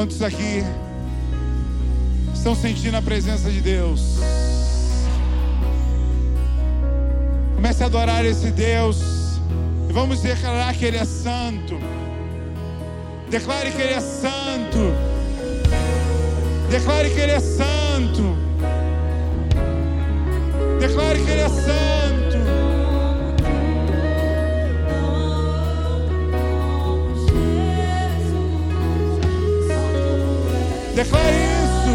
Quantos aqui estão sentindo a presença de Deus? Comece a adorar esse Deus e vamos declarar que Ele é santo. Declare que Ele é santo. Declare que Ele é santo. Declare que Ele é santo. Declare isso.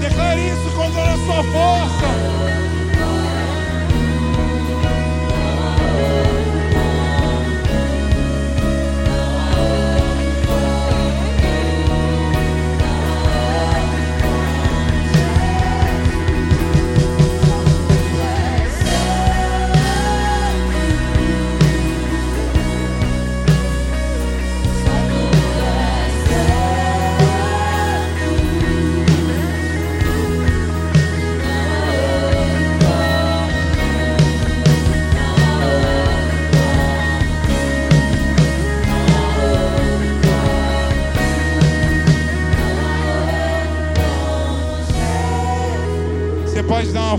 Declare isso com toda a sua força.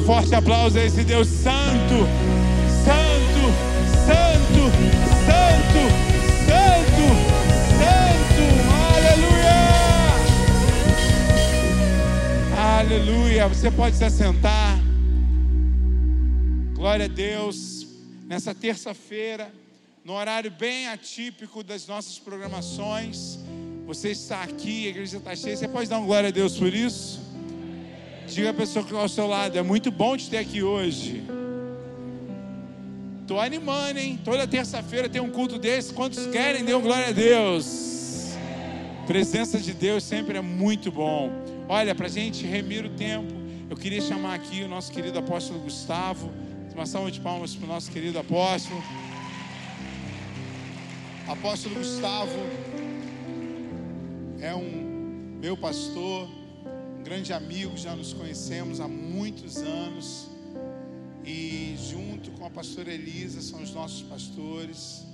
Forte aplauso a esse Deus santo, santo, santo, santo, santo, santo. Aleluia! Aleluia! Você pode se assentar. Glória a Deus. Nessa terça-feira, no horário bem atípico das nossas programações, você está aqui, a igreja está cheia. Você pode dar um glória a Deus por isso? Diga a pessoa que está ao seu lado, é muito bom te ter aqui hoje. Tô animando, hein? Toda terça-feira tem um culto desse. Quantos querem? Dê glória a Deus. Presença de Deus sempre é muito bom. Olha, para a gente remir o tempo, eu queria chamar aqui o nosso querido apóstolo Gustavo. Uma salva de palmas para o nosso querido apóstolo. Apóstolo Gustavo é um meu pastor grande amigo, já nos conhecemos há muitos anos. E junto com a pastora Elisa são os nossos pastores.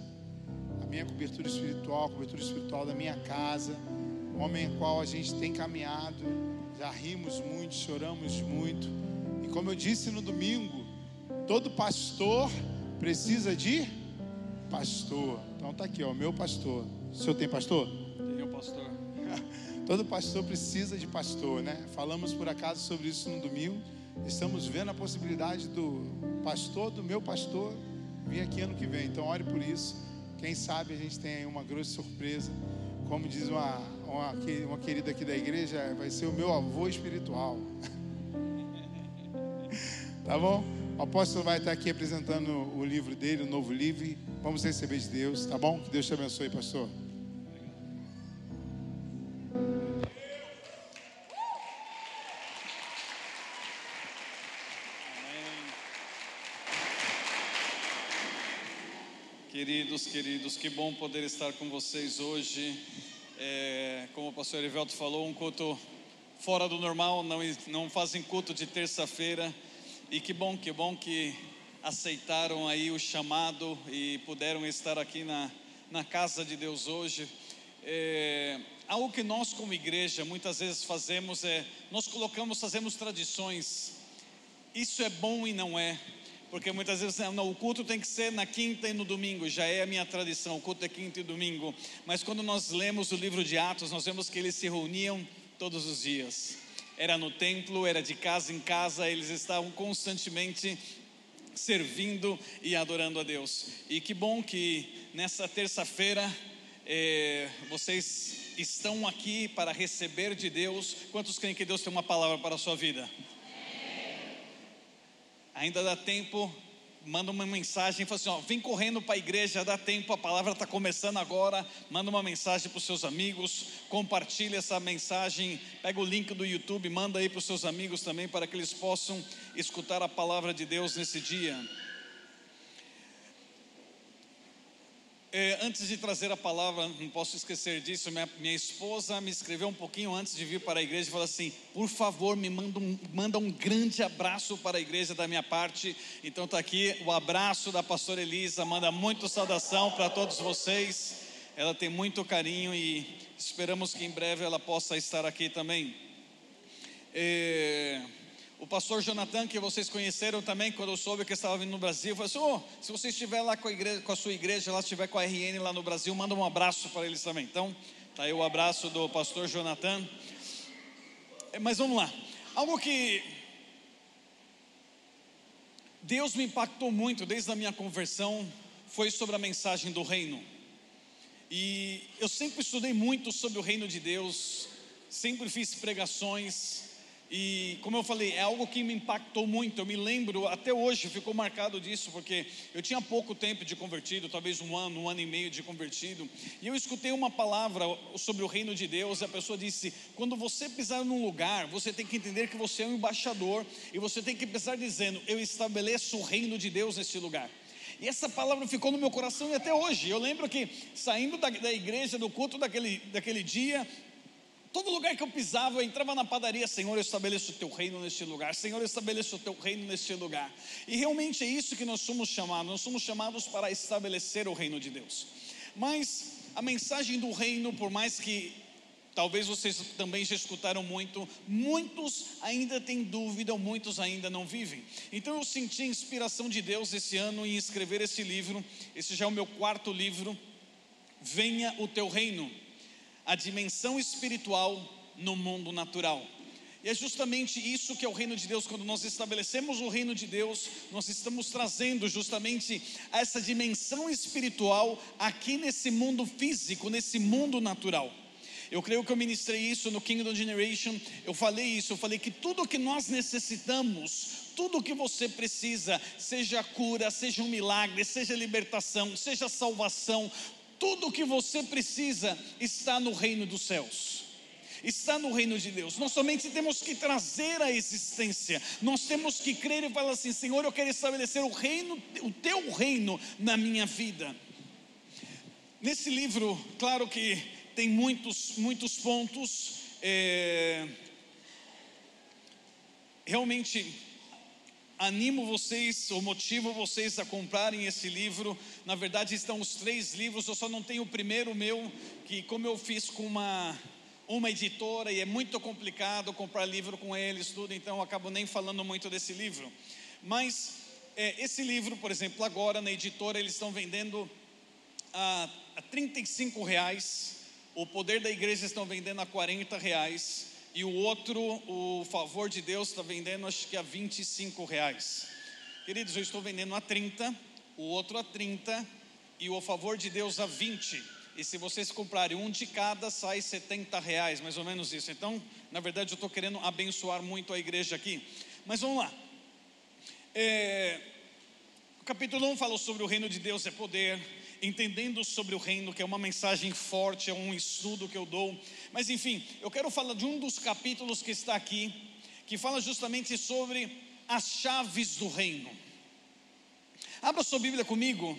A minha cobertura espiritual, a cobertura espiritual da minha casa. Um homem em qual a gente tem caminhado. Já rimos muito, choramos muito. E como eu disse no domingo, todo pastor precisa de pastor. Então tá aqui, ó, meu pastor. O senhor tem pastor? Tenho pastor. Todo pastor precisa de pastor, né? Falamos por acaso sobre isso no domingo. Estamos vendo a possibilidade do pastor, do meu pastor, vir aqui ano que vem. Então, ore por isso. Quem sabe a gente tem aí uma grande surpresa. Como diz uma, uma, uma querida aqui da igreja, vai ser o meu avô espiritual. tá bom? O apóstolo vai estar aqui apresentando o livro dele, o novo livro. Vamos receber de Deus, tá bom? Que Deus te abençoe, pastor. Queridos, queridos, que bom poder estar com vocês hoje. É, como o pastor Erivelto falou, um culto fora do normal, não, não fazem culto de terça-feira. E que bom, que bom que aceitaram aí o chamado e puderam estar aqui na, na casa de Deus hoje. É, algo que nós como igreja muitas vezes fazemos é, nós colocamos, fazemos tradições. Isso é bom e não é. Porque muitas vezes não, o culto tem que ser na quinta e no domingo, já é a minha tradição, o culto é quinta e domingo. Mas quando nós lemos o livro de Atos, nós vemos que eles se reuniam todos os dias. Era no templo, era de casa em casa, eles estavam constantemente servindo e adorando a Deus. E que bom que nessa terça-feira é, vocês estão aqui para receber de Deus. Quantos creem que Deus tem uma palavra para a sua vida? Ainda dá tempo, manda uma mensagem, fala assim: ó, vem correndo para a igreja, dá tempo, a palavra está começando agora. Manda uma mensagem para os seus amigos, compartilha essa mensagem, pega o link do YouTube, manda aí para os seus amigos também, para que eles possam escutar a palavra de Deus nesse dia. É, antes de trazer a palavra, não posso esquecer disso. Minha, minha, esposa me escreveu um pouquinho antes de vir para a igreja e falou assim: por favor, me manda um, manda um grande abraço para a igreja da minha parte. Então está aqui o abraço da pastora Elisa, manda muito saudação para todos vocês. Ela tem muito carinho e esperamos que em breve ela possa estar aqui também. É, o pastor Jonathan, que vocês conheceram também, quando eu soube que estava vindo no Brasil, falou assim: oh, se você estiver lá com a, igreja, com a sua igreja, lá estiver com a RN lá no Brasil, manda um abraço para eles também. Então, tá aí o abraço do pastor Jonathan. É, mas vamos lá. Algo que Deus me impactou muito desde a minha conversão foi sobre a mensagem do reino. E eu sempre estudei muito sobre o reino de Deus, sempre fiz pregações, e como eu falei, é algo que me impactou muito. Eu me lembro, até hoje ficou marcado disso, porque eu tinha pouco tempo de convertido, talvez um ano, um ano e meio de convertido. E eu escutei uma palavra sobre o reino de Deus. E a pessoa disse: quando você pisar num lugar, você tem que entender que você é um embaixador. E você tem que pisar dizendo: Eu estabeleço o reino de Deus nesse lugar. E essa palavra ficou no meu coração e até hoje. Eu lembro que saindo da, da igreja, do culto daquele, daquele dia, Todo lugar que eu pisava, eu entrava na padaria, Senhor, eu estabeleço o teu reino neste lugar, Senhor, eu estabeleço o teu reino neste lugar. E realmente é isso que nós somos chamados, nós somos chamados para estabelecer o reino de Deus. Mas a mensagem do reino, por mais que talvez vocês também já escutaram muito, muitos ainda têm dúvida, ou muitos ainda não vivem. Então eu senti a inspiração de Deus esse ano em escrever esse livro, esse já é o meu quarto livro, Venha o teu reino a dimensão espiritual no mundo natural. E é justamente isso que é o reino de Deus. Quando nós estabelecemos o reino de Deus, nós estamos trazendo justamente essa dimensão espiritual aqui nesse mundo físico, nesse mundo natural. Eu creio que eu ministrei isso no Kingdom Generation. Eu falei isso, eu falei que tudo que nós necessitamos, tudo que você precisa, seja cura, seja um milagre, seja libertação, seja salvação, tudo o que você precisa está no reino dos céus. Está no reino de Deus. Nós somente temos que trazer a existência. Nós temos que crer e falar assim: Senhor, eu quero estabelecer o reino, o teu reino na minha vida. Nesse livro, claro que tem muitos, muitos pontos. É, realmente animo vocês, ou motivo vocês a comprarem esse livro. Na verdade, estão os três livros, eu só não tenho o primeiro meu, que como eu fiz com uma, uma editora e é muito complicado comprar livro com eles, tudo, então eu acabo nem falando muito desse livro. Mas é, esse livro, por exemplo, agora na editora eles estão vendendo a, a 35 reais. O poder da igreja estão vendendo a 40 reais e o outro, o favor de Deus, está vendendo acho que a 25 reais. Queridos, eu estou vendendo a 30, o outro a 30 e o favor de Deus a 20. E se vocês comprarem um de cada, sai 70 reais, mais ou menos isso. Então, na verdade, eu estou querendo abençoar muito a igreja aqui. Mas vamos lá. É, o capítulo 1 fala sobre o reino de Deus é poder, entendendo sobre o reino, que é uma mensagem forte, é um estudo que eu dou. Mas enfim, eu quero falar de um dos capítulos que está aqui, que fala justamente sobre as chaves do reino. Abra sua Bíblia comigo,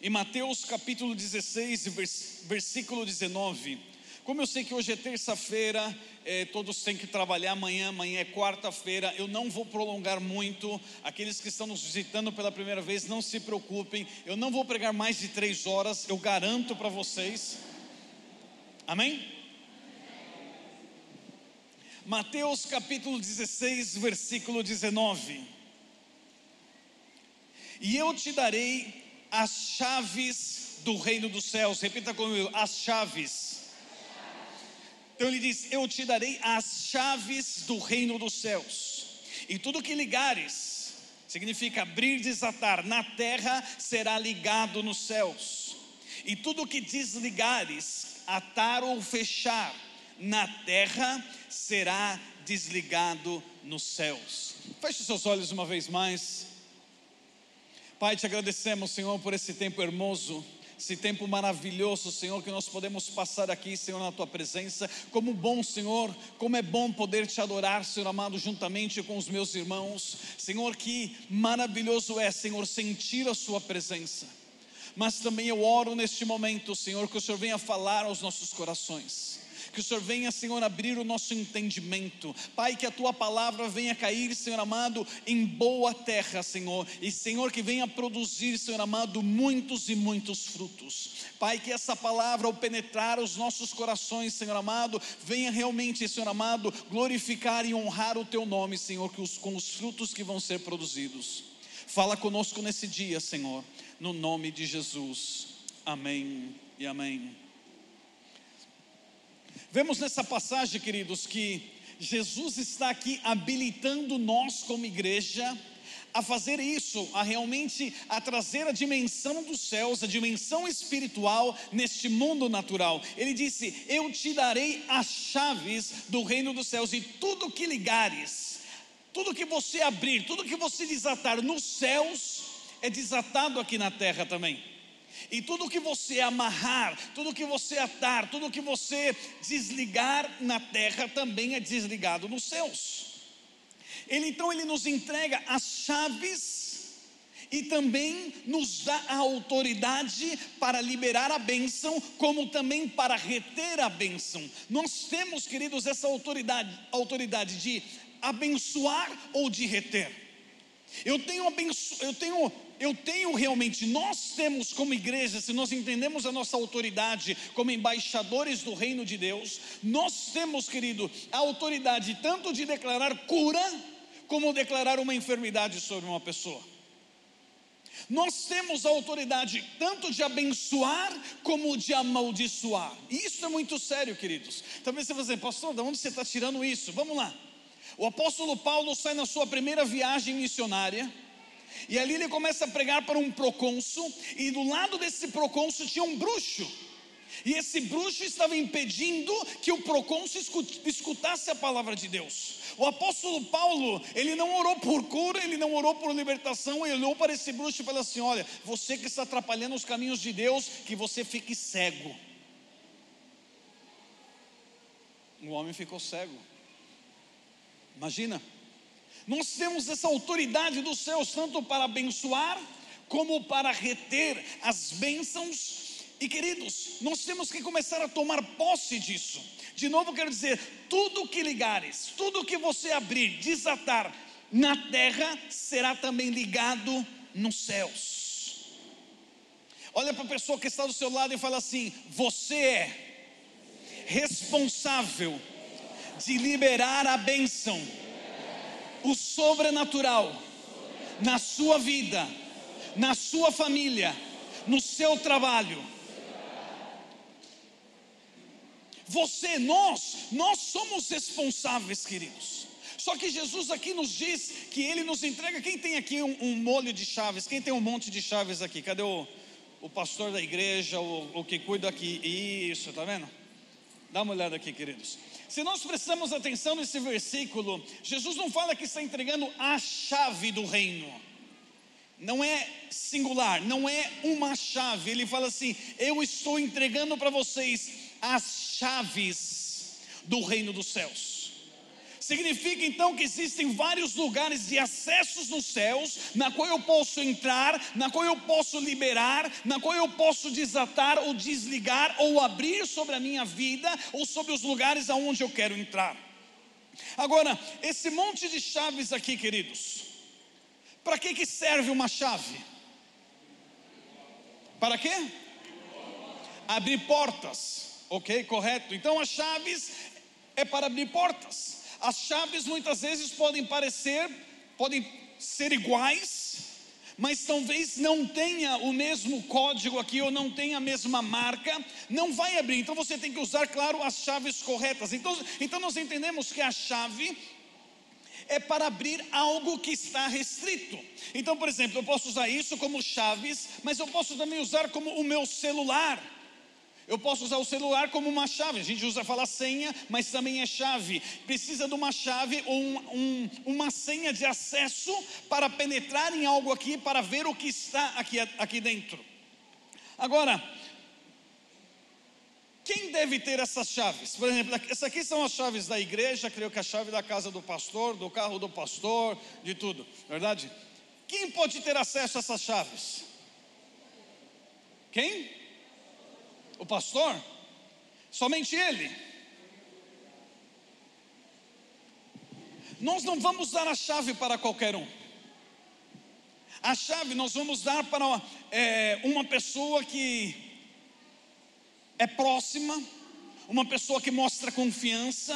em Mateus capítulo 16, versículo 19. Como eu sei que hoje é terça-feira, é, todos têm que trabalhar amanhã, amanhã é quarta-feira, eu não vou prolongar muito. Aqueles que estão nos visitando pela primeira vez, não se preocupem, eu não vou pregar mais de três horas, eu garanto para vocês. Amém? Mateus capítulo 16, versículo 19. E eu te darei as chaves do reino dos céus. Repita comigo: as chaves então ele diz: Eu te darei as chaves do reino dos céus, e tudo que ligares, significa abrir e desatar, na terra será ligado nos céus, e tudo que desligares, atar ou fechar, na terra será desligado nos céus. Feche seus olhos uma vez mais. Pai, te agradecemos, Senhor, por esse tempo hermoso esse tempo maravilhoso, Senhor, que nós podemos passar aqui, Senhor, na tua presença. Como bom, Senhor, como é bom poder te adorar, Senhor amado, juntamente com os meus irmãos. Senhor, que maravilhoso é, Senhor, sentir a sua presença. mas também eu oro neste momento, Senhor, que o Senhor venha falar aos nossos corações. Que o Senhor venha, Senhor, abrir o nosso entendimento. Pai, que a tua palavra venha cair, Senhor amado, em boa terra, Senhor. E, Senhor, que venha produzir, Senhor amado, muitos e muitos frutos. Pai, que essa palavra, ao penetrar os nossos corações, Senhor amado, venha realmente, Senhor amado, glorificar e honrar o teu nome, Senhor, que os, com os frutos que vão ser produzidos. Fala conosco nesse dia, Senhor, no nome de Jesus. Amém e amém. Vemos nessa passagem, queridos, que Jesus está aqui habilitando nós como igreja a fazer isso, a realmente a trazer a dimensão dos céus, a dimensão espiritual neste mundo natural. Ele disse: "Eu te darei as chaves do reino dos céus e tudo que ligares, tudo que você abrir, tudo que você desatar nos céus é desatado aqui na terra também." E tudo que você amarrar, tudo que você atar, tudo que você desligar na terra também é desligado nos céus. Ele então ele nos entrega as chaves e também nos dá a autoridade para liberar a bênção, como também para reter a bênção. Nós temos, queridos, essa autoridade, autoridade de abençoar ou de reter. Eu tenho, abenço, eu tenho eu tenho realmente, nós temos como igreja, se nós entendemos a nossa autoridade como embaixadores do reino de Deus, nós temos, querido, a autoridade tanto de declarar cura, como declarar uma enfermidade sobre uma pessoa. Nós temos a autoridade tanto de abençoar como de amaldiçoar. Isso é muito sério, queridos. Talvez você vai dizer, pastor, de onde você está tirando isso? Vamos lá. O apóstolo Paulo sai na sua primeira viagem missionária e ali ele começa a pregar para um procônsul, e do lado desse procônsul tinha um bruxo. E esse bruxo estava impedindo que o procônsul escutasse a palavra de Deus. O apóstolo Paulo, ele não orou por cura, ele não orou por libertação, ele olhou para esse bruxo e falou assim: Olha, você que está atrapalhando os caminhos de Deus, que você fique cego. O homem ficou cego. Imagina. Nós temos essa autoridade dos céus, tanto para abençoar, como para reter as bênçãos. E queridos, nós temos que começar a tomar posse disso. De novo, quero dizer: tudo que ligares, tudo que você abrir, desatar na terra, será também ligado nos céus. Olha para a pessoa que está do seu lado e fala assim: você é responsável de liberar a bênção o sobrenatural na sua vida, na sua família, no seu trabalho. Você, nós, nós somos responsáveis, queridos. Só que Jesus aqui nos diz que Ele nos entrega. Quem tem aqui um, um molho de chaves? Quem tem um monte de chaves aqui? Cadê o, o pastor da igreja, o, o que cuida aqui? Isso, tá vendo? Dá uma olhada aqui, queridos. Se nós prestamos atenção nesse versículo, Jesus não fala que está entregando a chave do reino. Não é singular, não é uma chave. Ele fala assim: Eu estou entregando para vocês as chaves do reino dos céus. Significa então que existem vários lugares de acessos nos céus, na qual eu posso entrar, na qual eu posso liberar, na qual eu posso desatar ou desligar ou abrir sobre a minha vida ou sobre os lugares aonde eu quero entrar. Agora, esse monte de chaves aqui, queridos, para que que serve uma chave? Para quê? Abrir portas. OK, correto. Então as chaves é para abrir portas. As chaves muitas vezes podem parecer, podem ser iguais, mas talvez não tenha o mesmo código aqui ou não tenha a mesma marca, não vai abrir. Então você tem que usar, claro, as chaves corretas. Então, então nós entendemos que a chave é para abrir algo que está restrito. Então, por exemplo, eu posso usar isso como chaves, mas eu posso também usar como o meu celular. Eu posso usar o celular como uma chave. A gente usa falar senha, mas também é chave. Precisa de uma chave ou um, um, uma senha de acesso para penetrar em algo aqui, para ver o que está aqui, aqui dentro. Agora, quem deve ter essas chaves? Por exemplo, essas aqui são as chaves da igreja, creio que a chave da casa do pastor, do carro do pastor, de tudo, verdade? Quem pode ter acesso a essas chaves? Quem? O pastor? Somente ele. Nós não vamos dar a chave para qualquer um. A chave nós vamos dar para é, uma pessoa que é próxima, uma pessoa que mostra confiança,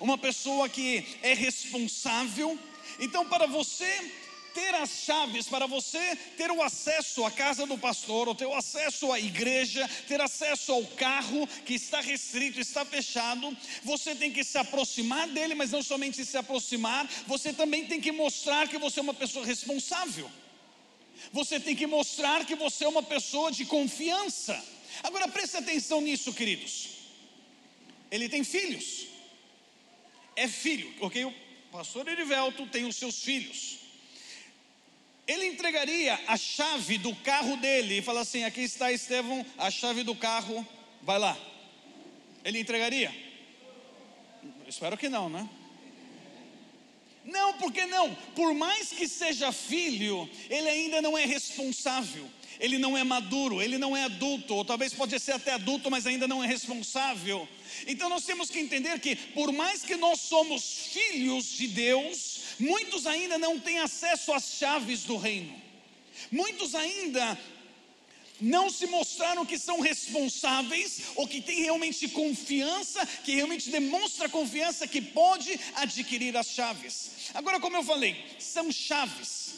uma pessoa que é responsável. Então, para você ter as chaves, para você ter o acesso à casa do pastor, ou ter o acesso à igreja, ter acesso ao carro que está restrito, está fechado, você tem que se aproximar dele, mas não somente se aproximar, você também tem que mostrar que você é uma pessoa responsável. Você tem que mostrar que você é uma pessoa de confiança. Agora preste atenção nisso, queridos. Ele tem filhos. É filho, ok? O pastor Erivelto tem os seus filhos. Ele entregaria a chave do carro dele e fala assim: aqui está Estevão, a chave do carro, vai lá. Ele entregaria? Espero que não, né? Não, por que não? Por mais que seja filho, ele ainda não é responsável, ele não é maduro, ele não é adulto, ou talvez pode ser até adulto, mas ainda não é responsável. Então nós temos que entender que, por mais que nós somos filhos de Deus, muitos ainda não têm acesso às chaves do reino, muitos ainda não se mostraram que são responsáveis ou que têm realmente confiança, que realmente demonstra confiança que pode adquirir as chaves. Agora, como eu falei, são chaves.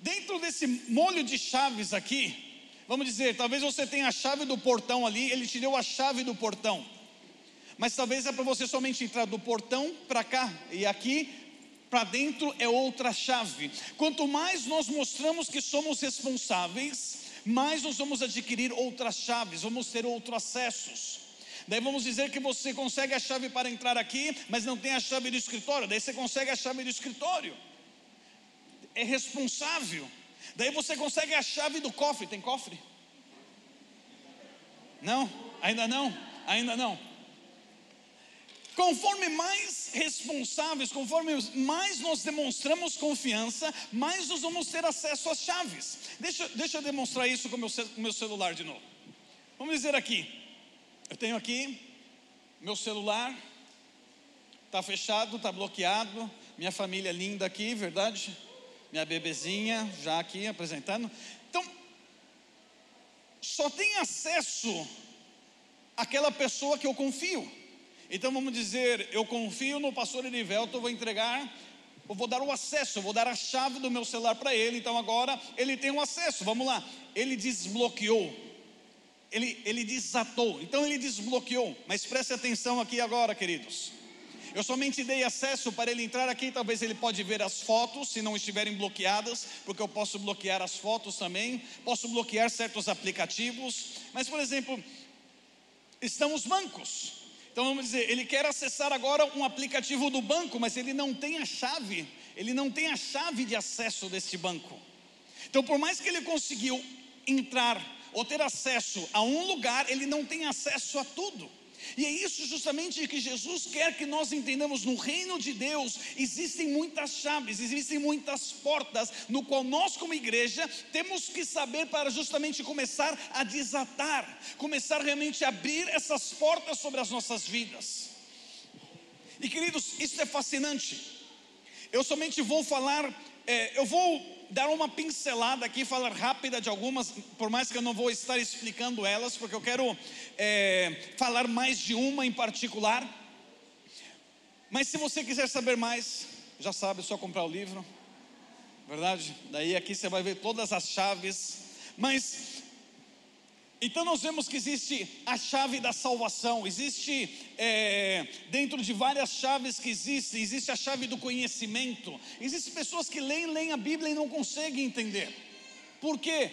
Dentro desse molho de chaves aqui, vamos dizer, talvez você tenha a chave do portão ali, ele te deu a chave do portão. Mas talvez é para você somente entrar do portão para cá e aqui para dentro é outra chave. Quanto mais nós mostramos que somos responsáveis, mais nós vamos adquirir outras chaves, vamos ter outros acessos. Daí vamos dizer que você consegue a chave para entrar aqui, mas não tem a chave do escritório. Daí você consegue a chave do escritório. É responsável. Daí você consegue a chave do cofre. Tem cofre? Não? Ainda não? Ainda não. Conforme mais responsáveis, conforme mais nós demonstramos confiança, mais nós vamos ter acesso às chaves. Deixa, deixa eu demonstrar isso com o meu, meu celular de novo. Vamos dizer aqui, eu tenho aqui meu celular, está fechado, está bloqueado, minha família linda aqui, verdade? Minha bebezinha já aqui apresentando. Então, só tem acesso aquela pessoa que eu confio. Então vamos dizer, eu confio no pastor Erivelto, eu vou entregar, eu vou dar o acesso, eu vou dar a chave do meu celular para ele. Então agora ele tem o acesso. Vamos lá. Ele desbloqueou. Ele, ele desatou. Então ele desbloqueou. Mas preste atenção aqui agora, queridos. Eu somente dei acesso para ele entrar aqui. Talvez ele pode ver as fotos, se não estiverem bloqueadas, porque eu posso bloquear as fotos também. Posso bloquear certos aplicativos. Mas, por exemplo, estão os bancos. Então vamos dizer, ele quer acessar agora um aplicativo do banco, mas ele não tem a chave, ele não tem a chave de acesso desse banco. Então, por mais que ele conseguiu entrar ou ter acesso a um lugar, ele não tem acesso a tudo. E é isso justamente que Jesus quer que nós entendamos. No reino de Deus existem muitas chaves, existem muitas portas, no qual nós, como igreja, temos que saber para justamente começar a desatar, começar realmente a abrir essas portas sobre as nossas vidas. E queridos, isso é fascinante. Eu somente vou falar, é, eu vou dar uma pincelada aqui, falar rápida de algumas, por mais que eu não vou estar explicando elas, porque eu quero é, falar mais de uma em particular. Mas se você quiser saber mais, já sabe, é só comprar o livro, verdade? Daí aqui você vai ver todas as chaves. Mas então nós vemos que existe a chave da salvação, existe é, dentro de várias chaves que existem, existe a chave do conhecimento. Existem pessoas que leem, leem a Bíblia e não conseguem entender. Por quê?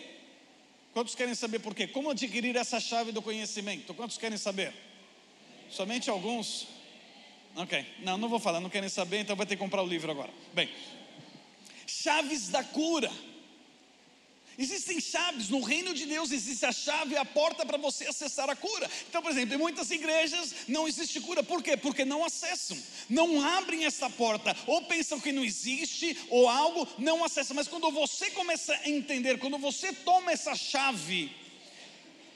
Quantos querem saber por quê? Como adquirir essa chave do conhecimento? Quantos querem saber? Somente alguns? Ok, não, não vou falar, não querem saber, então vai ter que comprar o livro agora. Bem, chaves da cura. Existem chaves, no reino de Deus existe a chave a porta para você acessar a cura. Então, por exemplo, em muitas igrejas não existe cura, por quê? Porque não acessam, não abrem essa porta, ou pensam que não existe, ou algo, não acessam. Mas quando você começa a entender, quando você toma essa chave,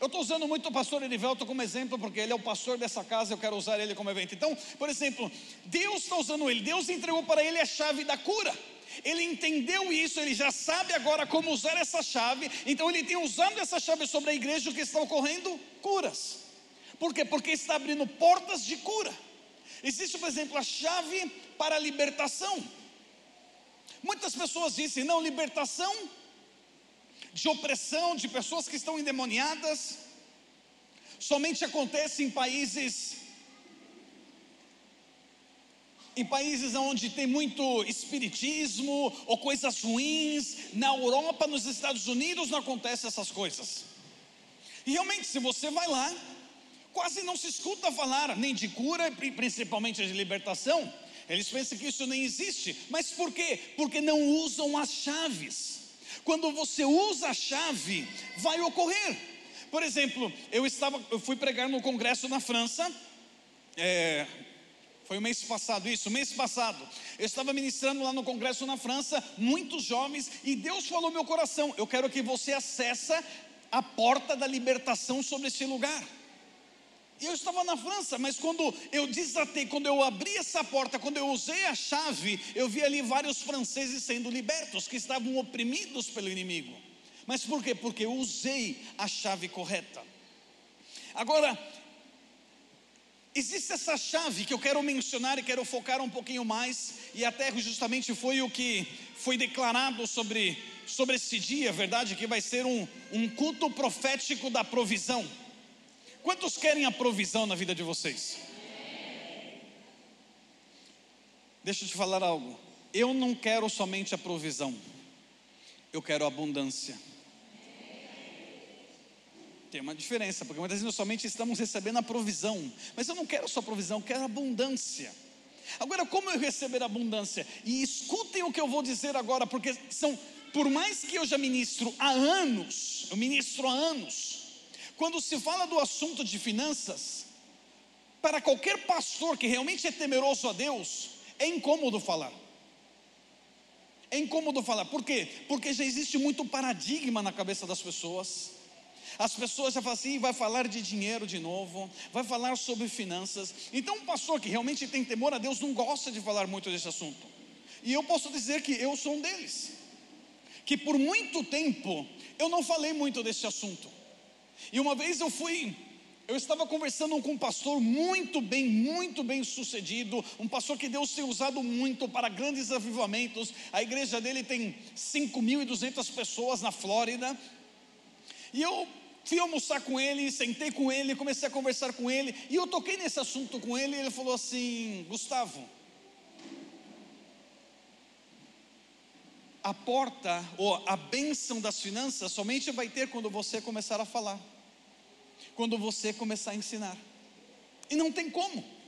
Eu estou usando muito o pastor Erivelto como exemplo, porque ele é o pastor dessa casa, eu quero usar ele como evento. Então, por exemplo, Deus está usando ele, Deus entregou para ele a chave da cura. Ele entendeu isso, ele já sabe agora como usar essa chave, então ele tem usado essa chave sobre a igreja o que está ocorrendo? Curas. Por quê? Porque está abrindo portas de cura. Existe, por exemplo, a chave para a libertação. Muitas pessoas dizem, não, libertação de opressão, de pessoas que estão endemoniadas, somente acontece em países em países onde tem muito espiritismo ou coisas ruins, na Europa, nos Estados Unidos não acontecem essas coisas. E realmente, se você vai lá, quase não se escuta falar nem de cura, principalmente de libertação. Eles pensam que isso nem existe, mas por quê? Porque não usam as chaves. Quando você usa a chave, vai ocorrer. Por exemplo, eu estava, eu fui pregar no congresso na França. É, foi o mês passado, isso, mês passado. Eu estava ministrando lá no congresso na França, muitos jovens, e Deus falou no meu coração: eu quero que você acessa a porta da libertação sobre esse lugar. Eu estava na França, mas quando eu desatei, quando eu abri essa porta, quando eu usei a chave, eu vi ali vários franceses sendo libertos, que estavam oprimidos pelo inimigo. Mas por quê? Porque eu usei a chave correta. Agora, existe essa chave que eu quero mencionar e quero focar um pouquinho mais, e até justamente foi o que foi declarado sobre, sobre esse dia, verdade? Que vai ser um, um culto profético da provisão. Quantos querem a provisão na vida de vocês? Deixa eu te falar algo. Eu não quero somente a provisão, eu quero abundância. Tem uma diferença, porque muitas vezes nós somente estamos recebendo a provisão, mas eu não quero só provisão, eu quero abundância. Agora, como eu receber abundância? E escutem o que eu vou dizer agora, porque são, por mais que eu já ministro há anos, eu ministro há anos, quando se fala do assunto de finanças, para qualquer pastor que realmente é temeroso a Deus, é incômodo falar. É incômodo falar, por quê? Porque já existe muito paradigma na cabeça das pessoas. As pessoas já falam assim, vai falar de dinheiro de novo, vai falar sobre finanças. Então, um pastor que realmente tem temor a Deus não gosta de falar muito desse assunto. E eu posso dizer que eu sou um deles. Que por muito tempo eu não falei muito desse assunto. E uma vez eu fui, eu estava conversando com um pastor muito bem, muito bem sucedido, um pastor que Deus tem usado muito para grandes avivamentos. A igreja dele tem 5.200 pessoas na Flórida. E eu fui almoçar com ele, sentei com ele, comecei a conversar com ele, e eu toquei nesse assunto com ele, e ele falou assim: Gustavo, a porta ou a bênção das finanças somente vai ter quando você começar a falar, quando você começar a ensinar. E não tem como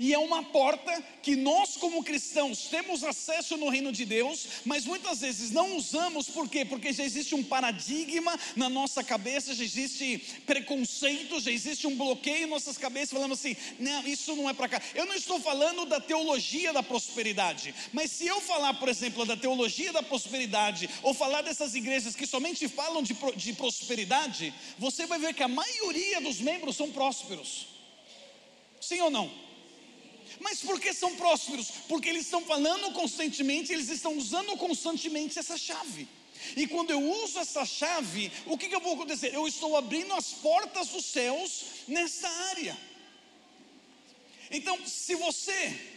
e é uma porta que nós, como cristãos, temos acesso no reino de Deus, mas muitas vezes não usamos, por quê? Porque já existe um paradigma na nossa cabeça, já existe preconceito, já existe um bloqueio em nossas cabeças, falando assim: não, isso não é para cá. Eu não estou falando da teologia da prosperidade, mas se eu falar, por exemplo, da teologia da prosperidade, ou falar dessas igrejas que somente falam de, de prosperidade, você vai ver que a maioria dos membros são prósperos. Sim ou não? Mas por que são prósperos? Porque eles estão falando constantemente, eles estão usando constantemente essa chave. E quando eu uso essa chave, o que, que eu vou acontecer? Eu estou abrindo as portas dos céus nessa área. Então, se você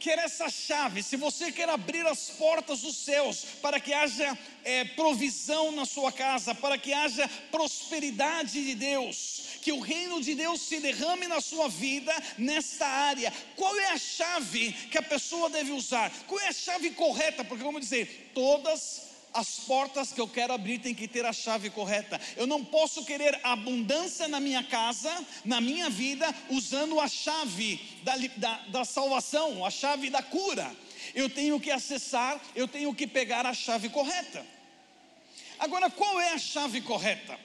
quer essa chave, se você quer abrir as portas dos céus para que haja é, provisão na sua casa, para que haja prosperidade de Deus, que o reino de Deus se derrame na sua vida nesta área, qual é a chave que a pessoa deve usar? Qual é a chave correta? Porque vamos dizer, todas as portas que eu quero abrir tem que ter a chave correta. Eu não posso querer abundância na minha casa, na minha vida, usando a chave da, da, da salvação, a chave da cura. Eu tenho que acessar, eu tenho que pegar a chave correta. Agora, qual é a chave correta?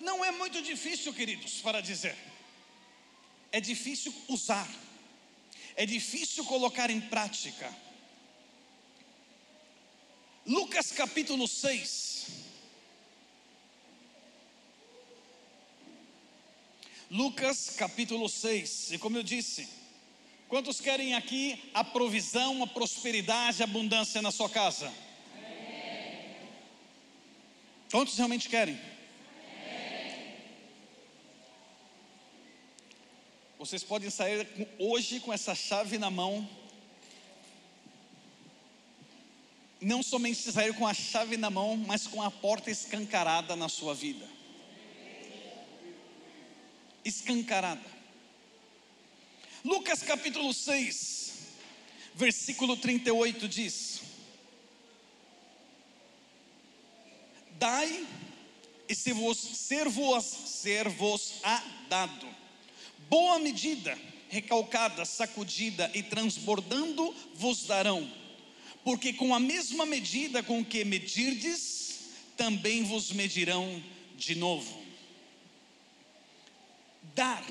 Não é muito difícil, queridos, para dizer. É difícil usar. É difícil colocar em prática Lucas capítulo 6. Lucas capítulo 6. E como eu disse, quantos querem aqui a provisão, a prosperidade, a abundância na sua casa? Quantos realmente querem? Vocês podem sair hoje com essa chave na mão. Não somente sair com a chave na mão, mas com a porta escancarada na sua vida. Escancarada. Lucas capítulo 6, versículo 38 diz: Dai e se vos ser-vos a dado boa medida, recalcada, sacudida e transbordando vos darão, porque com a mesma medida com que medirdes, também vos medirão de novo. Dar,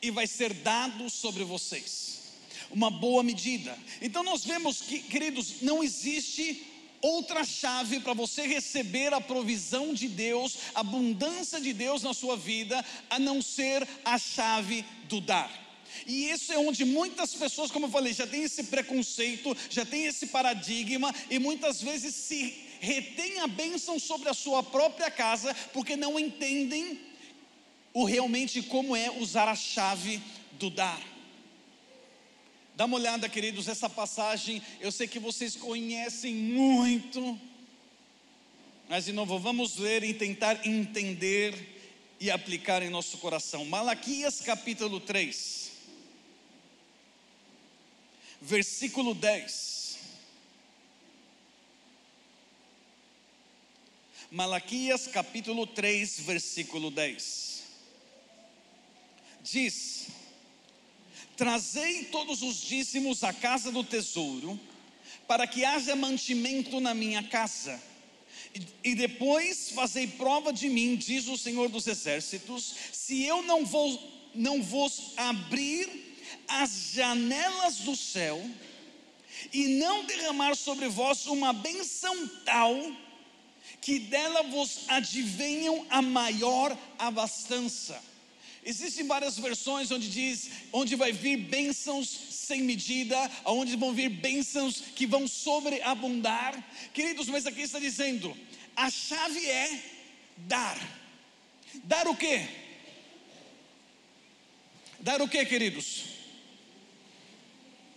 e vai ser dado sobre vocês, uma boa medida. Então nós vemos que, queridos, não existe outra chave para você receber a provisão de Deus, a abundância de Deus na sua vida, a não ser a chave do dar. E isso é onde muitas pessoas, como eu falei, já tem esse preconceito, já tem esse paradigma e muitas vezes se retém a bênção sobre a sua própria casa porque não entendem o realmente como é usar a chave do dar. Dá uma olhada, queridos, essa passagem, eu sei que vocês conhecem muito, mas de novo, vamos ler e tentar entender e aplicar em nosso coração. Malaquias capítulo 3, versículo 10. Malaquias capítulo 3, versículo 10. Diz: Trazei todos os dízimos à casa do tesouro, para que haja mantimento na minha casa. E, depois fazei prova de mim, diz o Senhor dos Exércitos, se eu não vou não vos abrir as janelas do céu e não derramar sobre vós uma benção tal que dela vos advenham a maior abastança. Existem várias versões onde diz, onde vai vir bênçãos sem medida, onde vão vir bênçãos que vão sobreabundar. Queridos, mas aqui está dizendo, a chave é dar. Dar o quê? Dar o quê, queridos?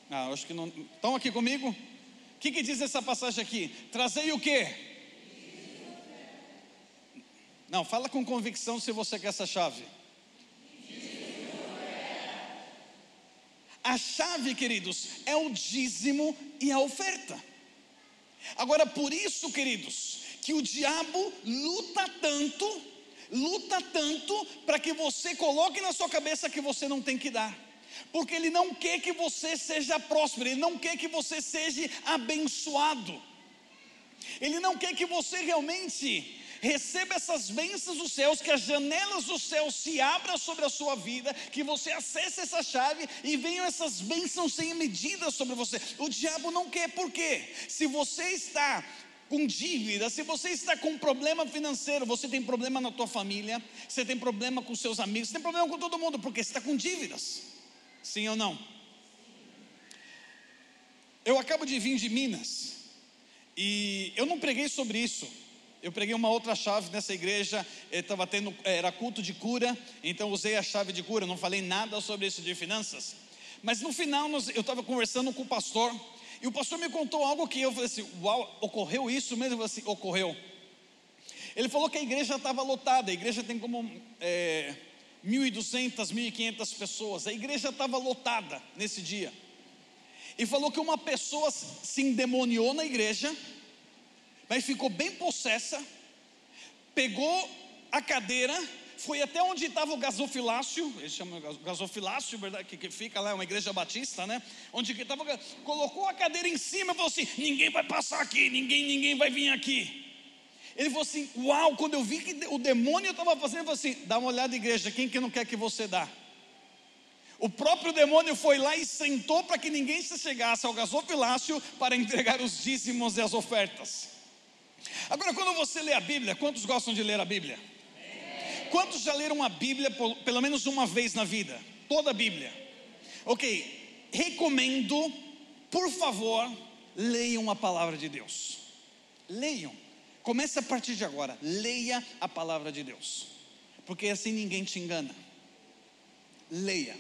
Ah, acho que não. Estão aqui comigo? O que, que diz essa passagem aqui? Trazei o quê? Não, fala com convicção se você quer essa chave. A chave, queridos, é o dízimo e a oferta. Agora, por isso, queridos, que o diabo luta tanto, luta tanto para que você coloque na sua cabeça que você não tem que dar. Porque ele não quer que você seja próspero, ele não quer que você seja abençoado. Ele não quer que você realmente receba essas bênçãos dos céus, que as janelas do céu se abram sobre a sua vida, que você acesse essa chave e venham essas bênçãos sem medida sobre você. O diabo não quer, por quê? Se você está com dívida, se você está com problema financeiro, você tem problema na tua família, você tem problema com seus amigos, você tem problema com todo mundo, porque você está com dívidas. Sim ou não? Eu acabo de vir de Minas e eu não preguei sobre isso. Eu preguei uma outra chave nessa igreja, estava tendo, era culto de cura, então usei a chave de cura, não falei nada sobre isso de finanças. Mas no final eu estava conversando com o pastor, e o pastor me contou algo que eu falei assim: Uau, ocorreu isso mesmo? Eu falei assim: ocorreu. Ele falou que a igreja estava lotada, a igreja tem como é, 1.200, 1.500 pessoas, a igreja estava lotada nesse dia. E falou que uma pessoa se endemoniou na igreja, mas ficou bem possessa, pegou a cadeira, foi até onde estava o gasofilácio, eles chamam gasofilácio, verdade, que, que fica lá, é uma igreja batista, né? Onde que estava, colocou a cadeira em cima e falou assim: ninguém vai passar aqui, ninguém, ninguém vai vir aqui. Ele falou assim: Uau, quando eu vi que o demônio estava fazendo, ele falou assim: dá uma olhada, igreja, quem que não quer que você dá? O próprio demônio foi lá e sentou para que ninguém se chegasse ao gasofilácio para entregar os dízimos e as ofertas. Agora, quando você lê a Bíblia, quantos gostam de ler a Bíblia? Quantos já leram a Bíblia pelo menos uma vez na vida? Toda a Bíblia. Ok, recomendo, por favor, leiam a palavra de Deus. Leiam. Comece a partir de agora. Leia a palavra de Deus. Porque assim ninguém te engana. Leia.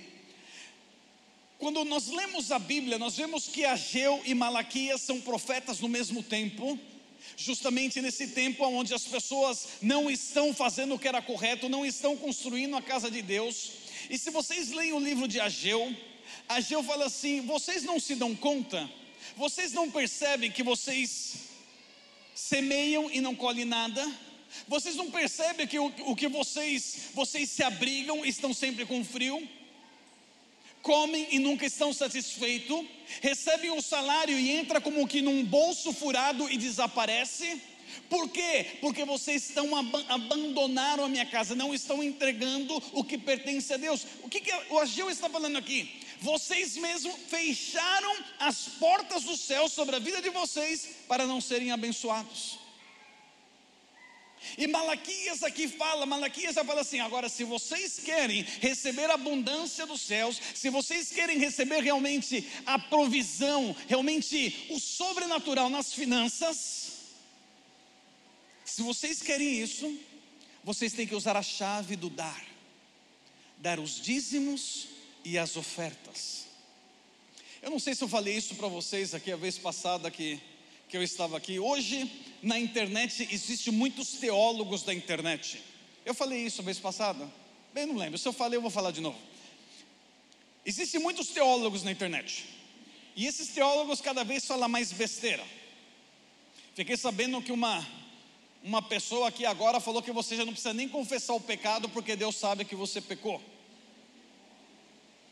Quando nós lemos a Bíblia, nós vemos que Ageu e Malaquias são profetas no mesmo tempo, justamente nesse tempo onde as pessoas não estão fazendo o que era correto, não estão construindo a casa de Deus. E se vocês leem o livro de Ageu, Ageu fala assim: vocês não se dão conta, vocês não percebem que vocês semeiam e não colhem nada? Vocês não percebem que o, o que vocês, vocês se abrigam, estão sempre com frio? Comem e nunca estão satisfeitos, recebem o salário e entra como que num bolso furado e desaparece. Por quê? Porque vocês estão ab abandonaram a minha casa, não estão entregando o que pertence a Deus. O que, que o Ageu está falando aqui? Vocês mesmos fecharam as portas do céu sobre a vida de vocês para não serem abençoados. E Malaquias aqui fala, Malaquias fala assim: agora, se vocês querem receber a abundância dos céus, se vocês querem receber realmente a provisão, realmente o sobrenatural nas finanças, se vocês querem isso, vocês têm que usar a chave do dar, dar os dízimos e as ofertas. Eu não sei se eu falei isso para vocês aqui a vez passada que, que eu estava aqui. Hoje na internet existe muitos teólogos da internet. Eu falei isso a vez passada? Bem, não lembro. Se eu falei, eu vou falar de novo. Existem muitos teólogos na internet. E esses teólogos cada vez falam mais besteira. Fiquei sabendo que uma, uma pessoa aqui agora falou que você já não precisa nem confessar o pecado, porque Deus sabe que você pecou.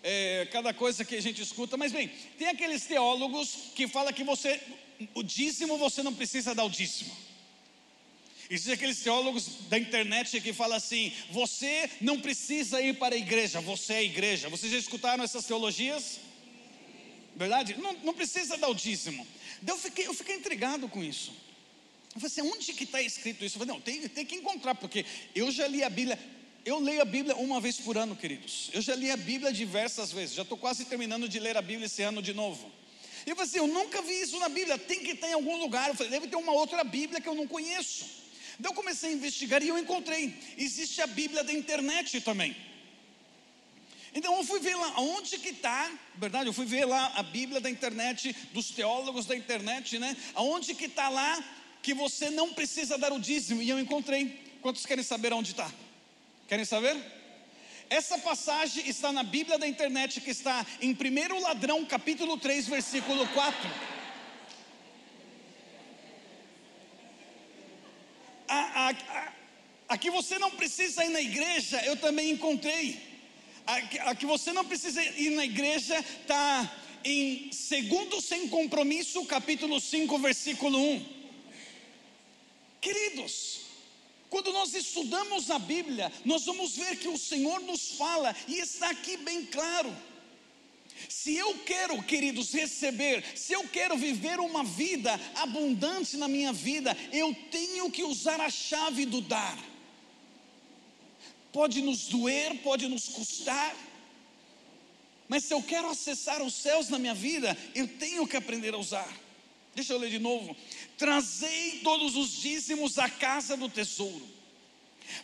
É, cada coisa que a gente escuta, mas bem, tem aqueles teólogos que falam que você o dízimo você não precisa dar o dízimo. Existem aqueles teólogos da internet que falam assim: você não precisa ir para a igreja, você é a igreja. Vocês já escutaram essas teologias? Verdade? Não, não precisa dar o dízimo. Eu fiquei, eu fiquei intrigado com isso. Eu falei assim: onde que está escrito isso? Eu falei: não, tem, tem que encontrar, porque eu já li a Bíblia. Eu leio a Bíblia uma vez por ano, queridos. Eu já li a Bíblia diversas vezes. Já estou quase terminando de ler a Bíblia esse ano de novo. E eu falei assim: eu nunca vi isso na Bíblia, tem que estar em algum lugar. Eu falei: deve ter uma outra Bíblia que eu não conheço. Daí eu comecei a investigar e eu encontrei: existe a Bíblia da internet também. Então eu fui ver lá onde que está, verdade? Eu fui ver lá a Bíblia da internet, dos teólogos da internet, né? Aonde que está lá que você não precisa dar o dízimo? E eu encontrei. Quantos querem saber onde está? Querem saber? Essa passagem está na Bíblia da internet, que está em 1 Ladrão, capítulo 3, versículo 4. Aqui você não precisa ir na igreja, eu também encontrei. Aqui você não precisa ir na igreja, está em Segundo Sem Compromisso, capítulo 5, versículo 1. Queridos, quando nós estudamos a Bíblia, nós vamos ver que o Senhor nos fala, e está aqui bem claro. Se eu quero, queridos, receber, se eu quero viver uma vida abundante na minha vida, eu tenho que usar a chave do dar. Pode nos doer, pode nos custar, mas se eu quero acessar os céus na minha vida, eu tenho que aprender a usar. Deixa eu ler de novo. Trazei todos os dízimos à casa do tesouro,